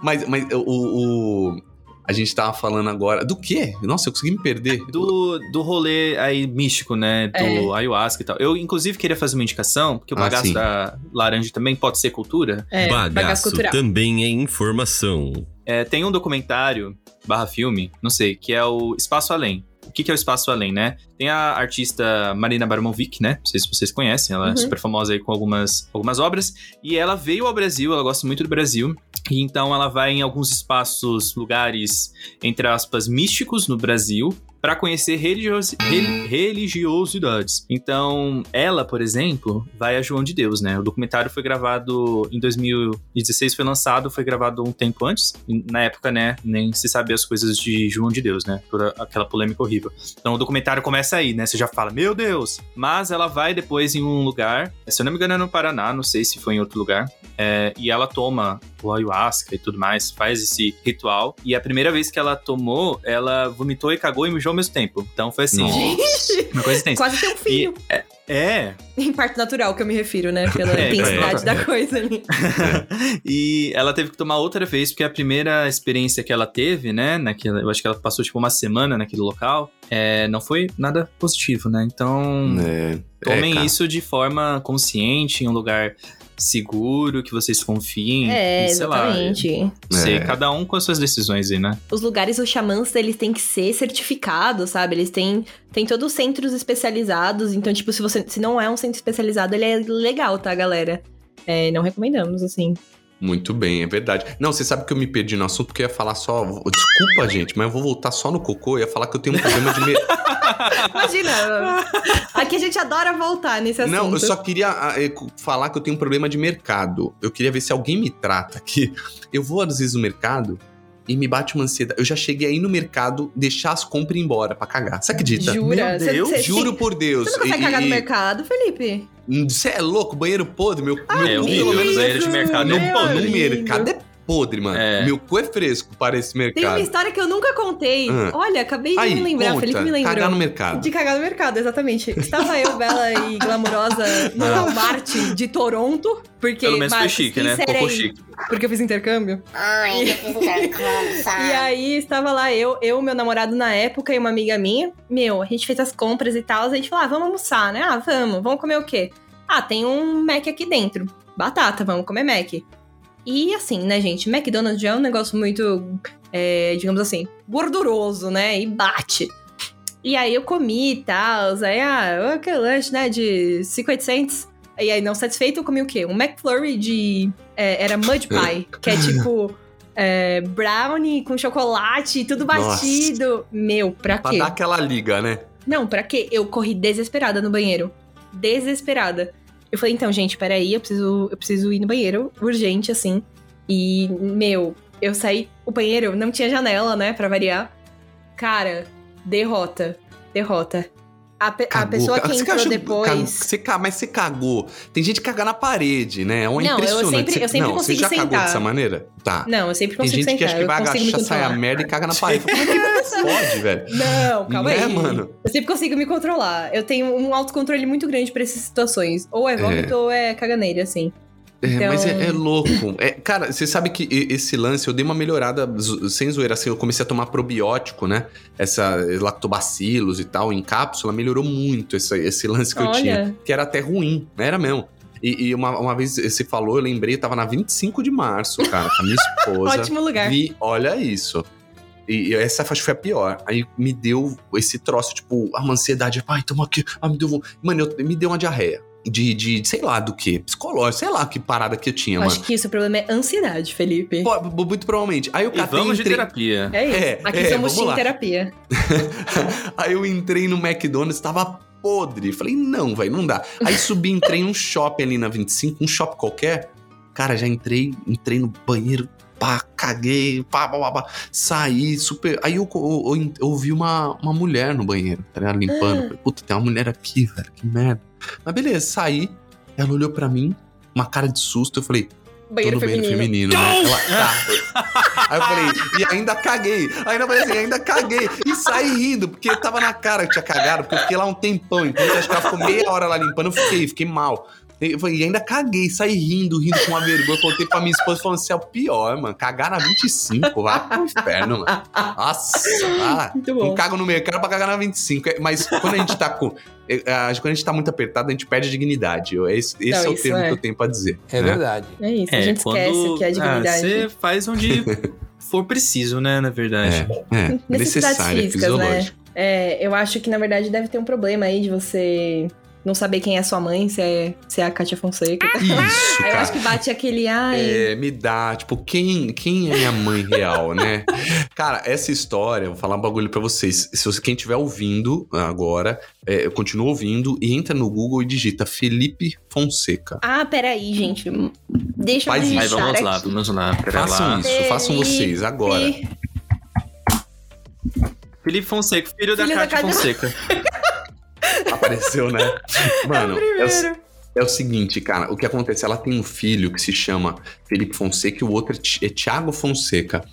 Mas, mas o, o- A gente tava falando agora. Do quê? Nossa, eu consegui me perder. do, do rolê aí místico, né? Do ayahuasca e tal. Eu, inclusive, queria fazer uma indicação, porque o Ah, bagaço sim. da laranja também pode ser cultura. É, bagaço Bagaço cultural. também é informação. É, tem um documentário, barra filme, não sei, que é o Espaço Além. O que, que é o Espaço Além, né? Tem a artista Marina Barmovic, né? Não sei se vocês conhecem, ela Uhum. é super famosa aí com algumas, algumas obras. E ela veio ao Brasil, ela gosta muito do Brasil. E então ela vai em alguns espaços, lugares, entre aspas, místicos no Brasil, para conhecer religiosi rel- religiosidades. Então, ela, por exemplo, vai a João de Deus, né? O documentário foi gravado em 2016, foi lançado, foi gravado um tempo antes. Na época, né, nem se sabia as coisas de João de Deus, né? Por a- aquela polêmica horrível. Então, o documentário começa aí, né? Você já fala, meu Deus! Mas ela vai depois em um lugar, se eu não me engano é no Paraná, não sei se foi em outro lugar, é, e ela toma o ayahuasca e tudo mais, faz esse ritual. E a primeira vez que ela tomou, ela vomitou e cagou e mijou mesmo tempo. Então foi assim, Nossa. uma coisa tensa. Quase ter um filho. É, Em parte natural que eu me refiro, né? Pela É, intensidade é. da coisa ali. e ela teve que tomar outra vez, porque a primeira experiência que ela teve, né, naquela, eu acho que ela passou tipo uma semana naquele local, é, não foi nada positivo, né? Então, É, tomem é, cara. isso de forma consciente, em um lugar seguro, que vocês confiem. É, e, sei lá, exatamente. não sei, É. cada um com as suas decisões aí, né? Os lugares, os xamãs, eles têm que ser certificados, sabe? Eles têm, têm todos os centros especializados. Então, tipo, se você se não é um centro especializado, ele é legal, tá, galera? É, não recomendamos, assim. Muito bem, é verdade. Não, você sabe que eu me perdi no assunto porque eu ia falar só. Desculpa, gente, mas eu vou voltar só no cocô. Eu ia falar que eu tenho um problema de. Me... Imagina! aqui a gente adora voltar nesse assunto. Não, eu só queria ah, eh, falar que eu tenho um problema de mercado. Eu queria ver se alguém me trata aqui. Eu vou às vezes no mercado e me bate uma ansiedade. Eu já cheguei aí no mercado, deixar as compras e ir embora pra cagar. Você acredita? Jura? Meu Deus, Você- você- Juro por Deus. Você não consegue E- cagar no mercado, Felipe? Você é louco? Banheiro podre? Meu, Ah, meu É, horrível, pelo menos, banheiro de mercado no, é pô, no mercado é podre, mano. É. Meu cu é fresco para esse Tem uma mercado. história que eu nunca contei. Ah. Olha, acabei de Aí, me lembrar, conta, Felipe me lembrou. cagar no mercado. De cagar no mercado, exatamente. Estava eu, bela e glamurosa, no Ah. Walmart de Toronto. Porque, Pelo menos foi Marcos, chique, né? aí, chique. Porque eu fiz intercâmbio. Ai, eu fiz intercâmbio, sabe? E aí estava lá eu, eu, meu namorado na época e uma amiga minha. Meu, a gente fez as compras e tal. A gente falou, ah, vamos almoçar, né? Ah, vamos. Vamos comer o quê? Ah, tem um Mac aqui dentro. Batata, vamos comer Mac. E assim, né, gente? McDonald's já é um negócio muito, é, digamos assim, gorduroso, né? E bate. E aí eu comi e tal. Aí, ah, aquele lanche, né, de 50 cents. E aí, não satisfeito, eu comi o quê? Um McFlurry de... é, era Mud Pie, que é tipo... é, brownie com chocolate, tudo Nossa. batido. Meu, pra Pra quê? dar aquela liga, né? Não, pra quê? Eu corri desesperada no banheiro. Desesperada. Eu falei, então, gente, peraí, eu preciso, eu preciso ir no banheiro, urgente, assim. E, meu, eu saí. O banheiro não tinha janela, né, pra variar. Cara, derrota. Derrota. A, pe- a Cagou. pessoa que Você entrou acha- depois. Você, mas você cagou. Tem gente que caga na parede, né? É uma Não, eu impressionante. sempre- Você- eu sempre não, você consigo já cagou sentar. dessa maneira? Tá. Não, eu sempre Tem consigo gente que sentar. acha que vai agachar, sai a merda e caga na parede. Como é que pode, velho? Não, calma Né, aí. mano? Eu sempre consigo me controlar. Eu tenho um autocontrole muito grande pra essas situações. Ou é vômito ou é caganeira, assim. É, Então- mas é, é louco. É, cara, você sabe que e- esse lance, eu dei uma melhorada sem zoeira, assim, eu comecei a tomar probiótico, né? Essa lactobacilos e tal, em cápsula, melhorou muito esse, esse lance que eu Olha. tinha. Que era até ruim, né? Era mesmo. E, e uma, uma vez você falou, eu lembrei, eu tava na 25 de março, cara, com a minha esposa. Ótimo lugar. Vi, olha isso. E, e essa acho que foi a pior. Aí me deu esse troço, tipo, uma ansiedade. Ai, toma aqui. Ah, me deu. Mano, eu- me deu uma diarreia. De, de, sei lá do que. Psicológico, sei lá que parada que eu tinha, Eu mano. acho que isso, o problema é ansiedade, Felipe. Pô, muito provavelmente. Aí eu E catei vamos de entrei... terapia. É isso. É, Aqui é, somos team terapia. Aí eu entrei no McDonald's, tava podre. Falei, não, velho, não dá. Aí subi, entrei num shopping ali na 25, um shopping qualquer. Cara, já entrei, entrei no banheiro, pá, caguei, pá, pá, pá, pá. Saí, super. Aí eu, eu, eu, eu vi uma, uma mulher no banheiro, tá ligado? Limpando. Falei, puta, tem uma mulher aqui, velho, que merda. Mas beleza, saí. Ela olhou pra mim, uma cara de susto. Eu falei, Banheiro Tô no feminino. feminino, né? Ela, tá. Aí eu falei, e ainda caguei. Ainda falei assim, ainda caguei. E saí rindo, porque tava na cara que tinha cagado, porque eu fiquei lá um tempão. Enquanto acho que ela ficou meia hora lá limpando, eu fiquei, fiquei mal. E ainda caguei, saí rindo, rindo com uma vergonha. Contei pra minha esposa falando assim: é o pior, mano. Cagar na 25, vai pro inferno, mano. Nossa, ah, Muito bom. não cago no mercado pra cagar na 25. É, Mas quando a gente tá com. é, é, Quando a gente tá muito apertado, a gente perde a dignidade. Esse, esse Não, é o termo é. que eu tenho pra dizer. É né? verdade. É isso, a gente esquece que é dignidade. Ah, você faz onde for preciso, né, na verdade. É, Necessidades necessário, físicas, né? É, eu acho que na verdade deve ter um problema aí de você não saber quem é sua mãe, se é, se é a Kátia Fonseca. Isso, Aí eu cara. acho que bate aquele, ai. É, me dá, tipo, quem, quem é minha mãe real, né? Cara, essa história, vou falar um bagulho pra vocês. Se você, quem estiver ouvindo agora, é, continua ouvindo e entra no Google e digita Felipe Fonseca. Ah, peraí, gente. Deixa eu Faz isso. digitar Aí vamos lá, vamos lá. Façam lá. isso, façam vocês agora. Felipe. Felipe Fonseca, filho, da Filho da Cátia Cátia Fonseca. Apareceu, né? Mano, é o, Primeiro. é o seguinte, cara, o que acontece? Ela tem um filho que se chama Felipe Fonseca e o outro é é Tiago Fonseca.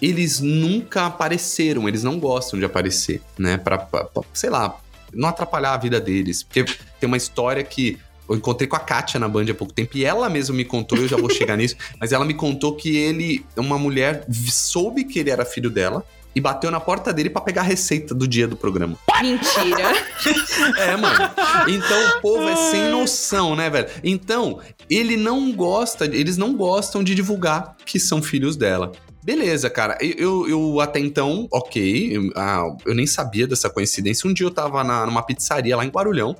Eles nunca apareceram, eles não gostam de aparecer, né? Pra, pra- pra, sei lá, não atrapalhar a vida deles. Porque tem uma história que eu encontrei com a Kátia na Band há pouco tempo e ela mesma me contou, eu já vou chegar nisso, mas ela me contou que ele, uma mulher, soube que ele era filho dela e bateu na porta dele pra pegar a receita do dia do programa. Mentira. É, mano. Então o povo é sem noção, né, velho? Então, ele não gosta, eles não gostam de divulgar que são filhos dela. Beleza, cara. Eu, eu, até então, ok. Eu, ah, eu nem sabia dessa coincidência. Um dia eu tava na- numa pizzaria lá em Guarulhão.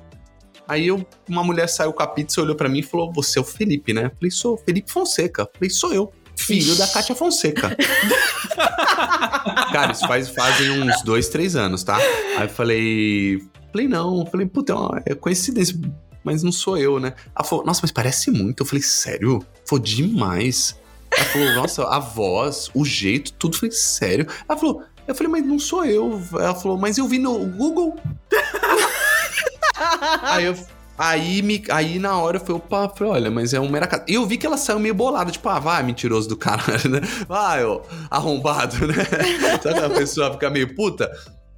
Aí eu, uma mulher saiu com a pizza, olhou pra mim e falou: Você é o Felipe, né? Eu falei: Sou, Felipe Fonseca. Eu falei: Sou eu. Filho da Kátia Fonseca. Cara, isso faz, fazem uns dois, três anos, tá? Aí eu falei. Falei, não. Falei, puta, é uma- é coincidência, mas não sou eu, né? Ela falou, nossa, mas parece muito. Eu falei, sério? Foi demais. Ela falou, nossa, a voz, o jeito, tudo. Eu falei, sério? Ela falou, eu falei, mas não sou eu. Ela falou, mas eu vi no Google. aí eu. Aí, me, aí na hora eu falei, opa, falei, olha, mas é um mera casa. E eu vi que ela saiu meio bolada, tipo, ah, vai, mentiroso do caralho, né? Vai, ó, arrombado, né? Sabe a pessoa fica meio puta?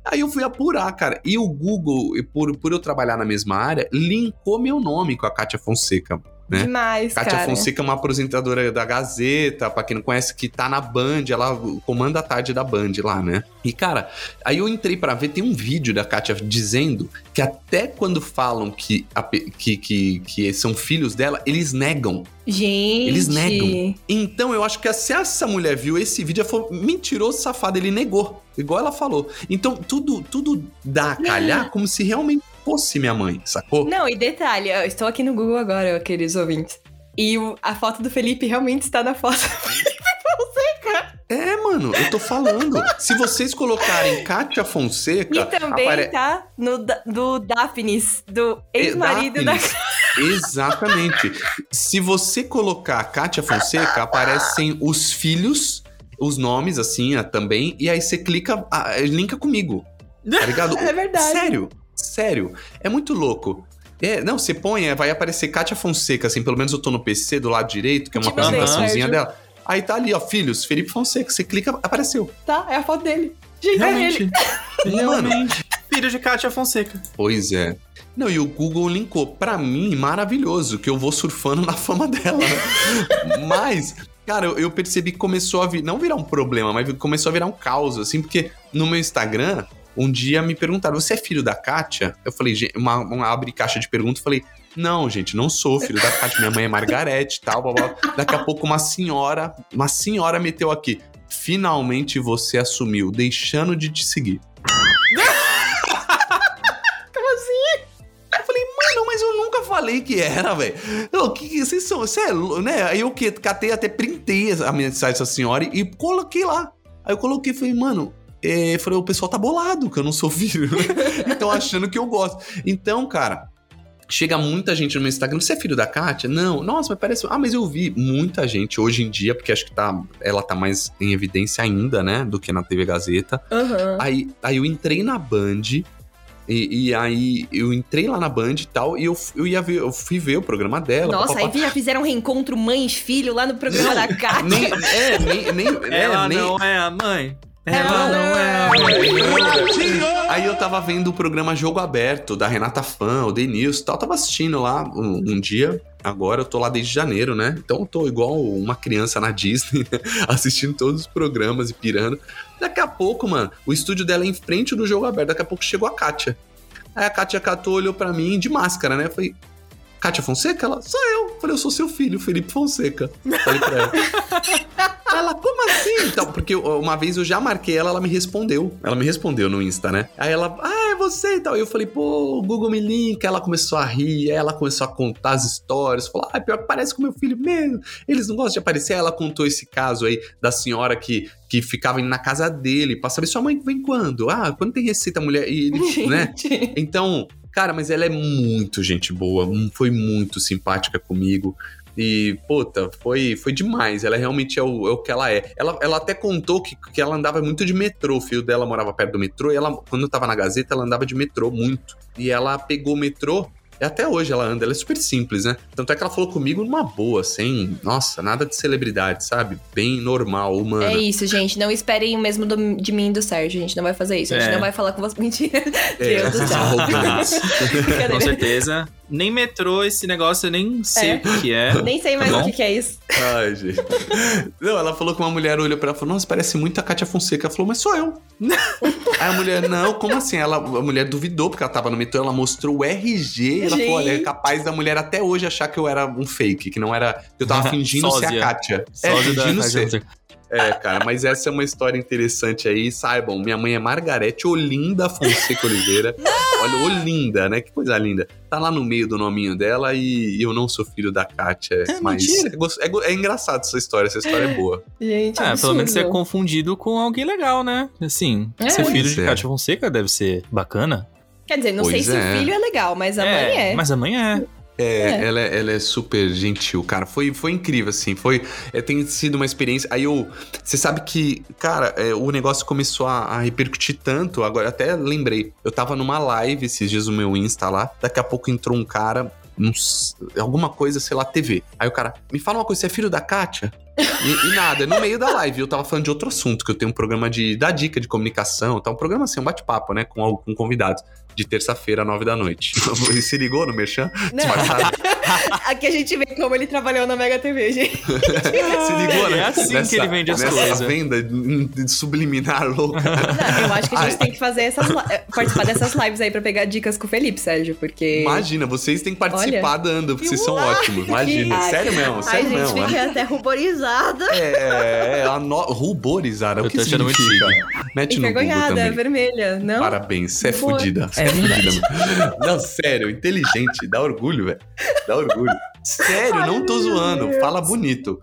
Aí eu fui apurar, cara. E o Google, por, por eu trabalhar na mesma área, linkou meu nome com a Kátia Fonseca. Né? Demais, Kátia cara. Fonseca é uma apresentadora da Gazeta, pra quem não conhece, que tá na Band, ela comanda a tarde da Band lá, né? E, cara, aí eu entrei pra ver, tem um vídeo da Kátia dizendo que até quando falam que, a que, que, que são filhos dela, eles negam. Gente. Eles negam. Então eu acho que se essa mulher viu esse vídeo, ela falou, mentiroso, safado, ele negou. Igual ela falou. Então tudo, tudo dá a calhar como se realmente fosse minha mãe, sacou? Não, e detalhe, eu estou aqui no Google agora, queridos ouvintes. E o- a foto do Felipe realmente está na foto do Felipe Fonseca. É, mano, eu tô falando. Se vocês colocarem Kátia Fonseca. E também apare- tá no do Daphnis, do ex-marido da. Exatamente. Se você colocar Kátia Fonseca, aparecem os filhos, os nomes, assim, ah, também, e aí você clica, ah, linka comigo. Tá ligado? É verdade. Sério, sério. É muito louco. É, não, você põe, é, vai aparecer Kátia Fonseca, assim, pelo menos eu tô no PC do lado direito, que é uma Te mandei, apresentaçãozinha Sérgio. dela. Aí tá ali, ó, filhos, Felipe Fonseca. Você clica, apareceu. Tá, é a foto dele. Gente, é ele. Realmente. Realmente. Filho de Cátia Fonseca. Pois é. Não, e o Google linkou. Pra mim, maravilhoso, que eu vou surfando na fama dela. né? mas, cara, eu, eu percebi que começou a vir, não virar um problema, mas começou a virar um caos, assim, porque no meu Instagram, um dia me perguntaram, você é filho da Kátia? Eu falei, uma, uma abre caixa de perguntas, eu falei, não, gente, não sou filho da Kátia, minha mãe é Margarete e tal, blá, blá. Daqui a pouco uma senhora, uma senhora meteu aqui, finalmente você assumiu, deixando de te seguir. Como assim? Eu falei, mano, mas eu nunca falei que era, velho. O que, que vocês são? Você é, né? Aí eu que catei, até printei a mensagem dessa senhora e, e coloquei lá. Aí eu coloquei e falei, mano, é, falei, o pessoal tá bolado que eu não sou filho. Então achando que eu gosto. Então, cara, chega muita gente no meu Instagram. Você é filho da Kátia? Não. Nossa, mas parece. Ah, mas eu vi muita gente hoje em dia, porque acho que tá, ela tá mais em evidência ainda, né? Do que na TV Gazeta. Aham. Aí, aí eu entrei na Band. E, e aí eu entrei lá na Band e tal, e eu, eu ia ver, eu fui ver o programa dela. Nossa, papapá. aí já fizeram um reencontro mãe-filho lá no programa da Kátia. Nem, é, nem, nem, é, Ela nem, não é a mãe. Ela Ela não é mãe. Aí eu tava vendo o programa Jogo Aberto, da Renata Fã, o Denilson e tal. Tava assistindo lá um, um dia. Agora eu tô lá desde janeiro, né? Então eu tô igual uma criança na Disney, assistindo todos os programas e pirando. Daqui a pouco, mano, o estúdio dela é em frente do Jogo Aberto. Daqui a pouco chegou a Kátia. Aí a Kátia catou, olhou pra mim de máscara, né? Eu falei, Kátia Fonseca? Ela, sou eu. Eu falei, eu sou seu filho, Felipe Fonseca. Falei pra ela. Ela, como assim? Então, porque uma vez eu já marquei ela, ela me respondeu. Ela me respondeu no Insta, né? Aí ela, ah, é você e tal. E eu falei, pô, o Google me link. Ela começou a rir, aí ela começou a contar as histórias. Falou, ah, pior que parece com meu filho mesmo. Eles não gostam de aparecer. Aí ela contou esse caso aí da senhora que, que ficava indo na casa dele pra saber, sua mãe vem quando? Ah, quando tem receita, mulher. E ele, né? Então, cara, mas ela é muito gente boa, hum, foi muito simpática comigo. E, puta, foi, foi demais. Ela realmente é o, é o que ela é. Ela, ela até contou que, que ela andava muito de metrô. O filho dela morava perto do metrô. E ela, quando eu tava na Gazeta, ela andava de metrô muito. E ela pegou o metrô. E até hoje ela anda, ela é super simples, né? Tanto é que ela falou comigo numa boa, sem, nossa, nada de celebridade, sabe? Bem normal, humana. É isso, gente. Não esperem o mesmo do- de mim e do Sérgio. A gente não vai fazer isso. A gente É. não vai falar com você. Mentira. É, Deus do céu. arrogantes. Com certeza. Nem metrô esse negócio, eu nem sei É. o que, é. Nem sei mais Tá o que, que é isso. Ai, gente. Não, ela falou que uma mulher olhou pra ela e falou: Nossa, parece muito a Kátia Fonseca. Ela falou, mas sou eu. Aí a mulher, não, como assim? Ela, a mulher duvidou, porque ela tava no metrô, ela mostrou o RG. Ela falou: Olha, é capaz da mulher até hoje achar que eu era um fake, que não era. que eu tava fingindo ser a. Kátia. É, Sósia da fingindo ser. É, cara, mas essa é uma história interessante aí. Saibam, minha mãe é Margarete Olinda Fonseca Oliveira. Olha, Olinda, né? Que coisa linda. Tá lá no meio do nominho dela e eu não sou filho da Kátia. É, mas mentira. é, é é engraçado essa história, essa história é boa. Gente, Ah, pelo menos você é confundido com alguém legal, né? Assim, É. ser filho de é. Kátia Fonseca deve ser bacana. Quer dizer, não sei Pois se é. o filho é legal, mas a mãe é. Mas a mãe é. É, É. Ela, é- ela é super gentil, cara. Foi, foi incrível, assim. Foi, é, tem sido uma experiência. Aí eu. Você sabe que, cara, é, o negócio começou a, a repercutir tanto. Agora, até lembrei. Eu tava numa live esses dias no meu Insta lá. Daqui a pouco entrou um cara. alguma coisa, sei lá, TV. Aí o cara, me fala uma coisa, você é filho da Kátia? E, e nada, no meio da live eu tava falando de outro assunto, que eu tenho um programa de dar dica de comunicação, tá? Um programa assim, um bate-papo, né? Com, com convidados, de terça-feira, nove da noite. Se ligou no Merchan? Não. Aqui a gente vê como ele trabalhou na Mega TV, gente. Se ligou, né? É assim que ele vende as nessa coisas. venda de subliminar louca. Não, eu acho que a gente Ai. tem que fazer essas eh, participar dessas lives aí pra pegar dicas com o Felipe, Sérgio, porque. Imagina, vocês têm que participar dando, porque vocês são ótimos. Imagina, Ai. sério mesmo, Ai, sério gente, mesmo. fiquei até ruborizada. É, é a no... ruborizar, o Eu que achando muito significa? Mete no Google Envergonhada, também. vermelha, não? Parabéns, você é. Você é, mano. Não, sério, inteligente, dá orgulho, velho. Dá orgulho. Sério, não tô Ai, zoando, Deus. fala bonito.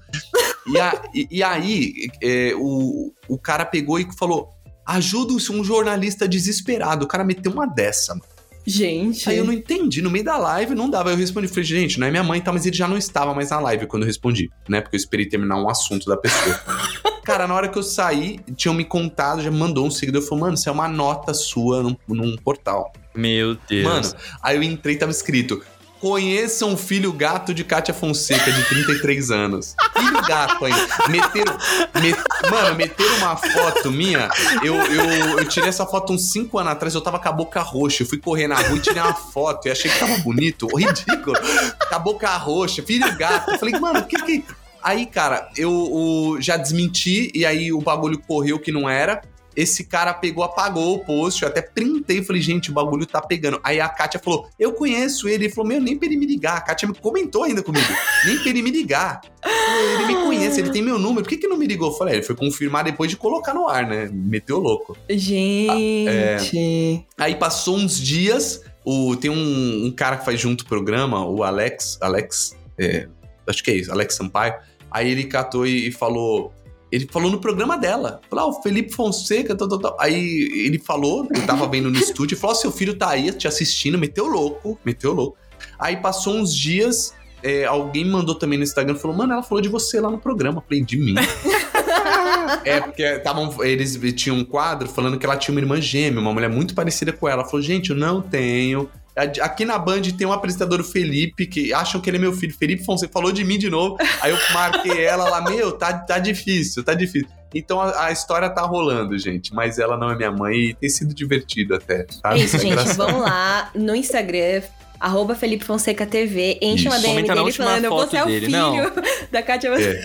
E, a- e- e aí, é, o, o cara pegou e falou: ajuda um jornalista desesperado. O cara meteu uma dessa, mano. Gente. Aí eu não entendi, no meio da live não dava. Eu respondi, falei, gente, não é minha mãe, tá? Mas ele já não estava mais na live quando eu respondi, né? Porque eu esperei terminar um assunto da pessoa. Cara, na hora que eu saí, tinham me contado, já mandou um seguidor, falou, mano, isso é uma nota sua num, num portal. Meu Deus. Mano, aí eu entrei e tava escrito. Conheçam o filho gato de Kátia Fonseca, de 33 anos. Filho gato ainda. Meteram. met- mano, meteram uma foto minha. Eu, eu, eu tirei essa foto uns 5 anos atrás. Eu tava com a boca roxa. Eu fui correr na rua e tirei uma foto. E achei que tava bonito. Ridículo. Com a boca roxa. Filho gato. Eu falei, mano, o que que. Aí, cara, eu, o- já desmenti. E aí o bagulho correu que não era. Esse cara pegou, apagou o post, eu até printei e falei, gente, o bagulho tá pegando. Aí a Kátia falou, eu conheço ele. Ele falou, meu, nem pra ele me ligar. A Kátia me comentou ainda comigo, nem pra ele me ligar. Ele me conhece, ele tem meu número, por que que não me ligou? Eu falei, "É, ele foi confirmar depois de colocar no ar, né? Meteu louco. Gente. Aí passou uns dias, o, tem um, um cara que faz junto o programa, o Alex, Alex, é, acho que é isso, Alex Sampaio. Aí ele catou e, falou, ele falou no programa dela, falou, ah, o Felipe Fonseca, tal, tal, tal. Aí ele falou, eu tava vendo no estúdio, falou, "Ó, seu filho tá aí te assistindo, meteu louco, meteu louco. Aí passou uns dias, é, alguém mandou também no Instagram, falou, mano, ela falou de você lá no programa. Eu falei, de mim? É, porque tavam, eles tinham um quadro falando que ela tinha uma irmã gêmea, uma mulher muito parecida com ela. Ela falou, gente, eu não tenho. Aqui na Band tem um apresentador, o Felipe, que acham que ele é meu filho. Felipe Fonseca falou de mim de novo. Aí eu marquei ela lá, meu, tá, tá difícil, tá difícil. Então a, a história tá rolando, gente. Mas ela não é minha mãe e tem sido divertido até. Tá? É isso, Tá gente. engraçado. Vamos lá no Instagram. Arroba Felipe Fonseca TV, enche uma Isso. DM Comenta dele falando, você é o filho não. da Kátia É.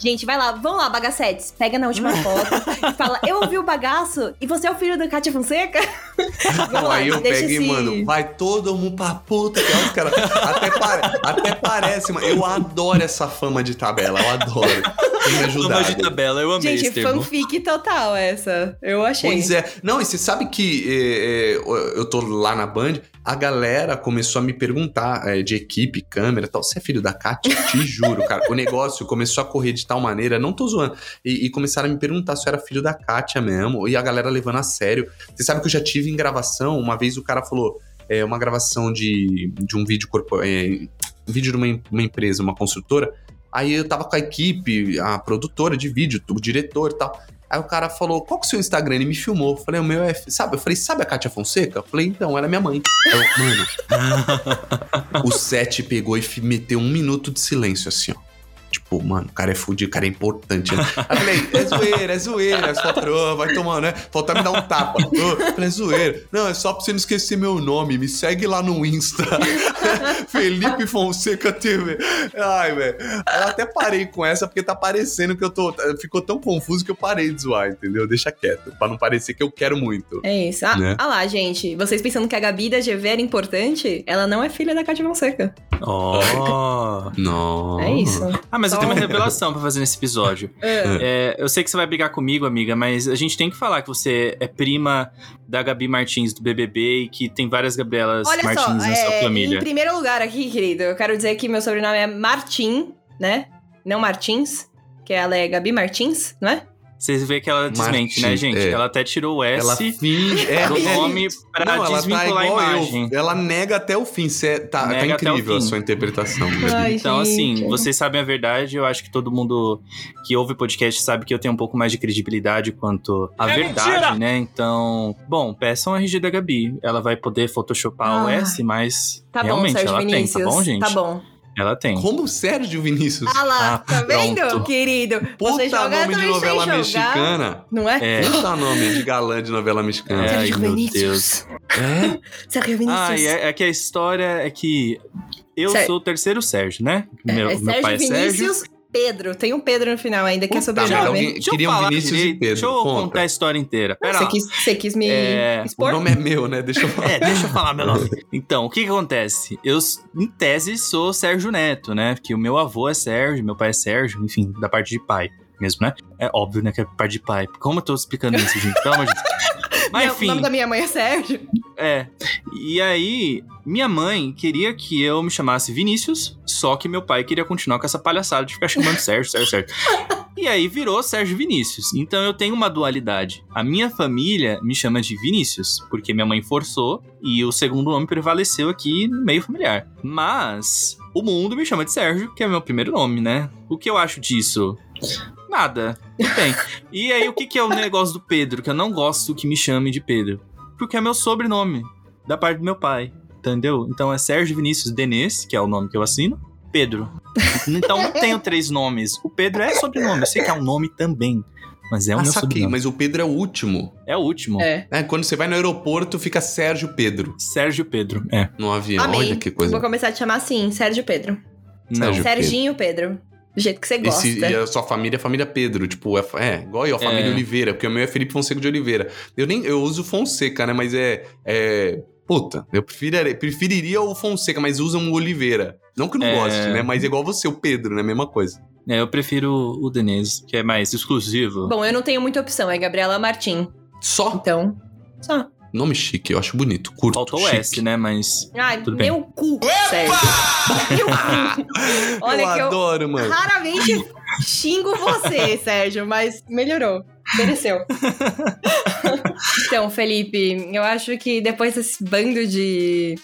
Gente, vai lá, vamos lá, bagacetes. Pega na última foto e fala, eu ouvi o bagaço e você é o filho da Kátia Fonseca? Não, lá, aí eu pego e esse- mando, vai todo mundo pra puta, que é os caras. Até, pare- até parece, mano. Eu adoro essa fama de tabela, eu adoro. tem me Samba ajudado. de tabela, eu amei esse Gente, termo. fanfic total essa. Eu achei. Pois é. Não, e você sabe que é, é, eu tô lá na Band, a galera começou a me perguntar é, de equipe, câmera e tal. Você é filho da Kátia? Te juro, cara. O negócio começou a correr de tal maneira, não tô zoando. E, e começaram a me perguntar se eu era filho da Kátia mesmo. E a galera levando a sério. Você sabe que eu já tive em gravação, uma vez o cara falou. É uma gravação de, de um vídeo corpo, é, um vídeo de uma, uma empresa, uma construtora. Aí eu tava com a equipe, a produtora de vídeo, o diretor e tal. Aí o cara falou, qual que é o seu Instagram? Ele me filmou. Eu falei, o meu é... Sabe? Eu falei, sabe a Kátia Fonseca? Eu falei, então, ela é minha mãe. Eu, mano... o set pegou e meteu um minuto de silêncio, assim, ó. Tipo, mano, o cara é fudido, o cara é importante. Né? Aí eu falei, é zoeira, é zoeira. "Ô, vai tomar, né? Falta me dar um tapa. Eu falei, é zoeira. Não, é só pra você não esquecer meu nome. Me segue lá no Insta. Felipe Fonseca TV. Ai, velho. Eu até parei com essa porque tá parecendo que eu tô. Ficou tão confuso que eu parei de zoar, entendeu? Deixa quieto. Pra não parecer que eu quero muito. É isso. Ah, Né? ah lá, gente. Vocês pensando que a Gabi da GV era importante? Ela não é filha da Cátia Fonseca. Ó. Não. É isso. Ah, mas eu tenho uma revelação pra fazer nesse episódio. É. É, eu sei que você vai brigar comigo, amiga, mas a gente tem que falar que você é prima da Gabi Martins do BBB e que tem várias Gabrielas Olha Martins só, na sua é, família. em primeiro lugar aqui, querido, eu quero dizer que meu sobrenome é Martim, né? Não Martins, que ela é Gabi Martins, não é? Vocês vê que ela desmente, né, Martins, gente? é. Ela até tirou o S Ela finge. É, do é, nome pra Não, ela tá desvincular a igual imagem. eu. Ela nega até o fim. Cê, tá, tá o incrível a sua interpretação. Ai, Então, gente. assim, vocês sabem a verdade, eu acho que todo mundo que ouve o podcast sabe que eu tenho um pouco mais de credibilidade quanto à verdade, né? Então, bom, peçam a RG da Gabi. Ela vai poder photoshopar o Ah. S, mas Tá bom, realmente Sérgio ela Vinícius. tem, tá bom, gente? Tá bom. Ela tem. Como Sérgio Vinícius? Ah lá, Ah, tá vendo, pronto. querido? Você Puta joga nome de novela mexicana. Não é? É. Puta nome de galã de novela mexicana. É, ai, Sérgio meu Vinícius. É? Sérgio Vinícius. Ah, é, é que a história é que eu Sér- sou o terceiro Sérgio, né? É, Meu, é meu Sérgio pai é Sérgio. Pedro. Tem um Pedro no final ainda, que é Puta, sobrenome. mas alguém- Deixa eu Queriam falar Vinícius e direito, Pedro, Deixa eu conta. contar a história inteira. Pera Você lá. quis, você quis me É, O expor? nome é meu, né? Deixa eu falar. É, deixa eu falar meu nome. Então, o que que acontece? Eu, em tese, sou Sérgio Neto, né? Que o meu avô é Sérgio, meu pai é Sérgio, enfim, da parte de pai mesmo, né? É óbvio, né, que é parte de pai. Como eu tô explicando isso, gente? Pelo amor de Deus. Mas, Minha- enfim, O nome da minha mãe é Sérgio. é. E aí, minha mãe queria que eu me chamasse Vinícius, só que meu pai queria continuar com essa palhaçada de ficar chamando Sérgio, Sérgio, Sérgio. E aí virou Sérgio Vinícius. Então eu tenho uma dualidade. A minha família me chama de Vinícius, porque minha mãe forçou e o segundo nome prevaleceu aqui no meio familiar. Mas o mundo me chama de Sérgio, que é meu primeiro nome, né? O que eu acho disso? Nada. Tudo bem. E aí, o que, que é o negócio do Pedro? Que eu não gosto que me chame de Pedro. Porque é meu sobrenome, da parte do meu pai. Entendeu? Então é Sérgio Vinícius Denês, que é o nome que eu assino. Pedro. Então não tenho três nomes. O Pedro é sobrenome. Eu sei que é um nome também. Mas é o ah, meu saquei, sobrenome. mas o Pedro é o último. É o último. É. É, quando você vai no aeroporto, fica Sérgio Pedro Sérgio Pedro. É. no avião. Amei. Olha que coisa. Vou começar a te chamar assim, Sérgio Pedro. Não. Sérgio Serginho Pedro. Do jeito que você gosta. Esse, e a sua família é família Pedro, tipo, é, é igual eu, a família É. Oliveira, porque o meu é Felipe Fonseca de Oliveira. Eu nem eu uso Fonseca, né? Mas é. é puta, eu preferiria, preferiria o Fonseca, mas usam o Oliveira. Não que eu não É. goste, né? Mas é igual você, o Pedro, né? Mesma coisa. É, eu prefiro o Denês, que é mais exclusivo. Bom, eu não tenho muita opção, é Gabriela Martim. Só Então, só. Nome chique, eu acho bonito, curto. Faltou o chique. S, né? Mas. Ai, Tudo bem. meu cu, Sérgio. Meu cu. Olha eu que eu adoro, mano. raramente xingo você, Sérgio, mas melhorou. Mereceu. então, Felipe, eu acho que depois desse bando de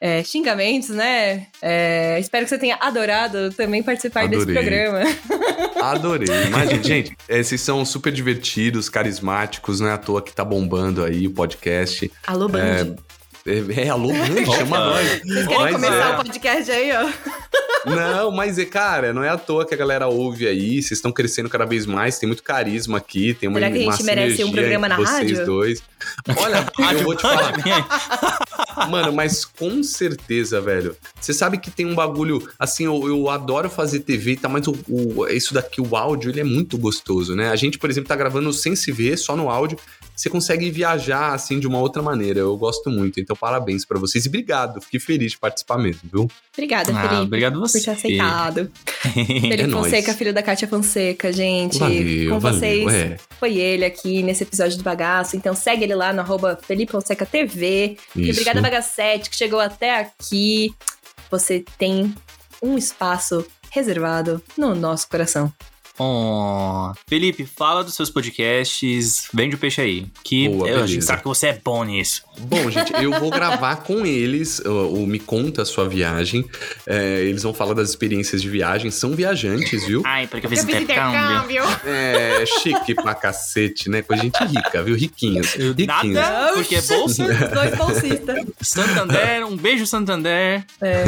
é, xingamentos, né? é, espero que você tenha adorado também participar desse Adorei. programa. Adorei. Imagina, gente, é, vocês são super divertidos, carismáticos, não é à toa que tá bombando aí o podcast. Alô, Band. É, é alô, Band, chama nós. Vocês querem Mas começar é. o podcast aí, ó? Não, mas é, cara, não é à toa que a galera ouve aí. Vocês estão crescendo cada vez mais, tem muito carisma aqui, tem uma Será que a gente merece um programa na vocês rádio? dois. Olha, eu vou te falar. Mano, mas com certeza, velho. Você sabe que tem um bagulho. Assim, eu, eu adoro fazer TV, tá? Mas o, o- isso daqui, o áudio, ele é muito gostoso, né? A gente, por exemplo, tá gravando sem se ver, só no áudio. Você consegue viajar, assim, de uma outra maneira. Eu gosto muito. Então, parabéns pra vocês. E obrigado. Fiquei feliz de participar mesmo, viu? Obrigada, Ah, Felipe. obrigado você, por ter aceitado. Felipe É nóis. Fonseca, filho da Kátia Fonseca, gente. Valeu, Com valeu, vocês, é. foi ele aqui nesse episódio do Bagaço. Então segue ele lá no arroba Felipe Fonseca TV. E Isso. obrigada, Bagacete, que chegou até aqui. Você tem um espaço reservado no nosso coração. Oh. Felipe, fala dos seus podcasts, vende o peixe aí. Que Boa, eu beleza. sabe que você é bom nisso. Bom, gente, eu vou gravar com eles o, o Me Conta a Sua Viagem. É, eles vão falar das experiências de viagem. São viajantes, viu? Ai, porque eu fiz intercâmbio. É chique pra cacete, né? Com a gente rica, viu? Riquinhos. Riquinhos. Nada, porque é bolsa. Dois bolsistas. Santander, um beijo Santander. É,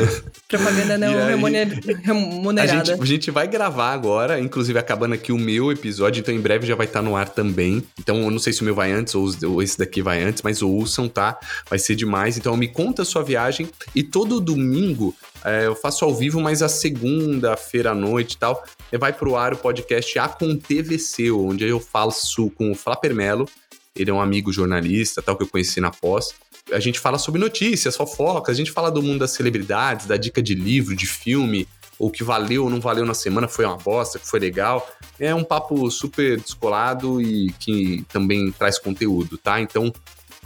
propaganda não E aí? remuner- A remunerada. gente, a gente vai gravar agora, inclusive acabando aqui o meu episódio, então em breve já vai estar no ar também. Então eu não sei se o meu vai antes ou, esse daqui vai antes, mas ouçam, tá? Vai ser demais. Então me conta a sua viagem e todo domingo é, eu faço ao vivo, mas a segunda-feira à noite e tal, é, vai pro ar o podcast Aconteceu, onde eu faço com o Flapper Melo. Ele é um amigo jornalista, tal, que eu conheci na pós. A gente fala sobre notícias, fofocas, a gente fala do mundo das celebridades, da dica de livro, de filme, ou que valeu ou não valeu na semana, foi uma bosta, que foi legal. É um papo super descolado e que também traz conteúdo, tá? Então,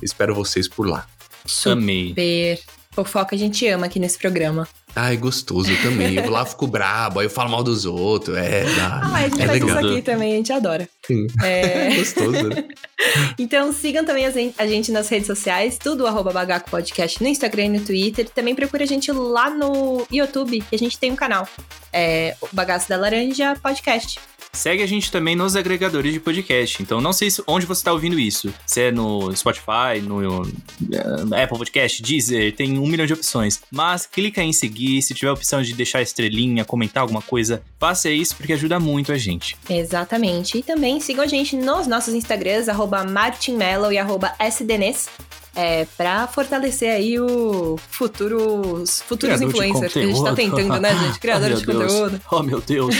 espero vocês por lá. Amei. Fofoca a gente ama aqui nesse programa. Ai, gostoso também. Eu lá fico brabo, aí eu falo mal dos outros. É, dá. Ah, a gente é faz legal. isso aqui também, a gente adora. Sim. É, Gostoso, então sigam também a gente nas redes sociais, tudo arroba Bagaco Podcast no Instagram e no Twitter. Também procura a gente lá no YouTube, que a gente tem um canal. É o Bagaço da Laranja Podcast. Segue a gente também nos agregadores de podcast. Então, não sei se- onde você está ouvindo isso. Se é no Spotify, no eh, Apple Podcast, Deezer, tem um milhão de opções. Mas clica em seguir. Se tiver a opção de deixar estrelinha, comentar alguma coisa, faça isso porque ajuda muito a gente. Exatamente. E também sigam a gente nos nossos Instagrams, arroba e arroba sdnes. É, pra fortalecer aí o futuros, futuros Criador influencers que a gente tá conteúdo. tentando, né, gente? Criadores Oh, de Deus. conteúdo. Oh, meu Deus.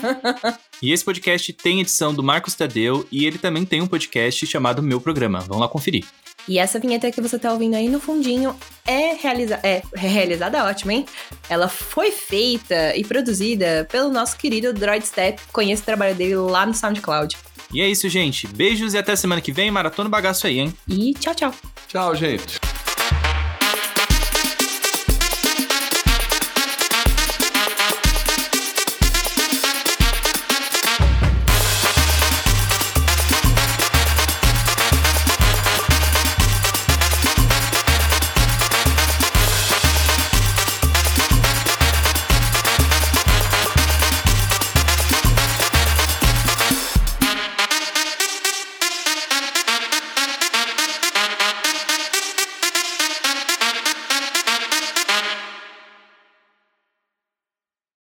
e esse podcast tem edição do Marcos Tadeu e ele também tem um podcast chamado Meu Programa. Vamos lá conferir. E essa vinheta que você tá ouvindo aí no fundinho é, realiza é realizada, ótimo, hein? Ela foi feita e produzida pelo nosso querido Droid Step. Conheço o trabalho dele lá no SoundCloud. E é isso, gente. Beijos e até semana que vem. Maratona bagaço aí, hein? E tchau, tchau. Tchau, gente.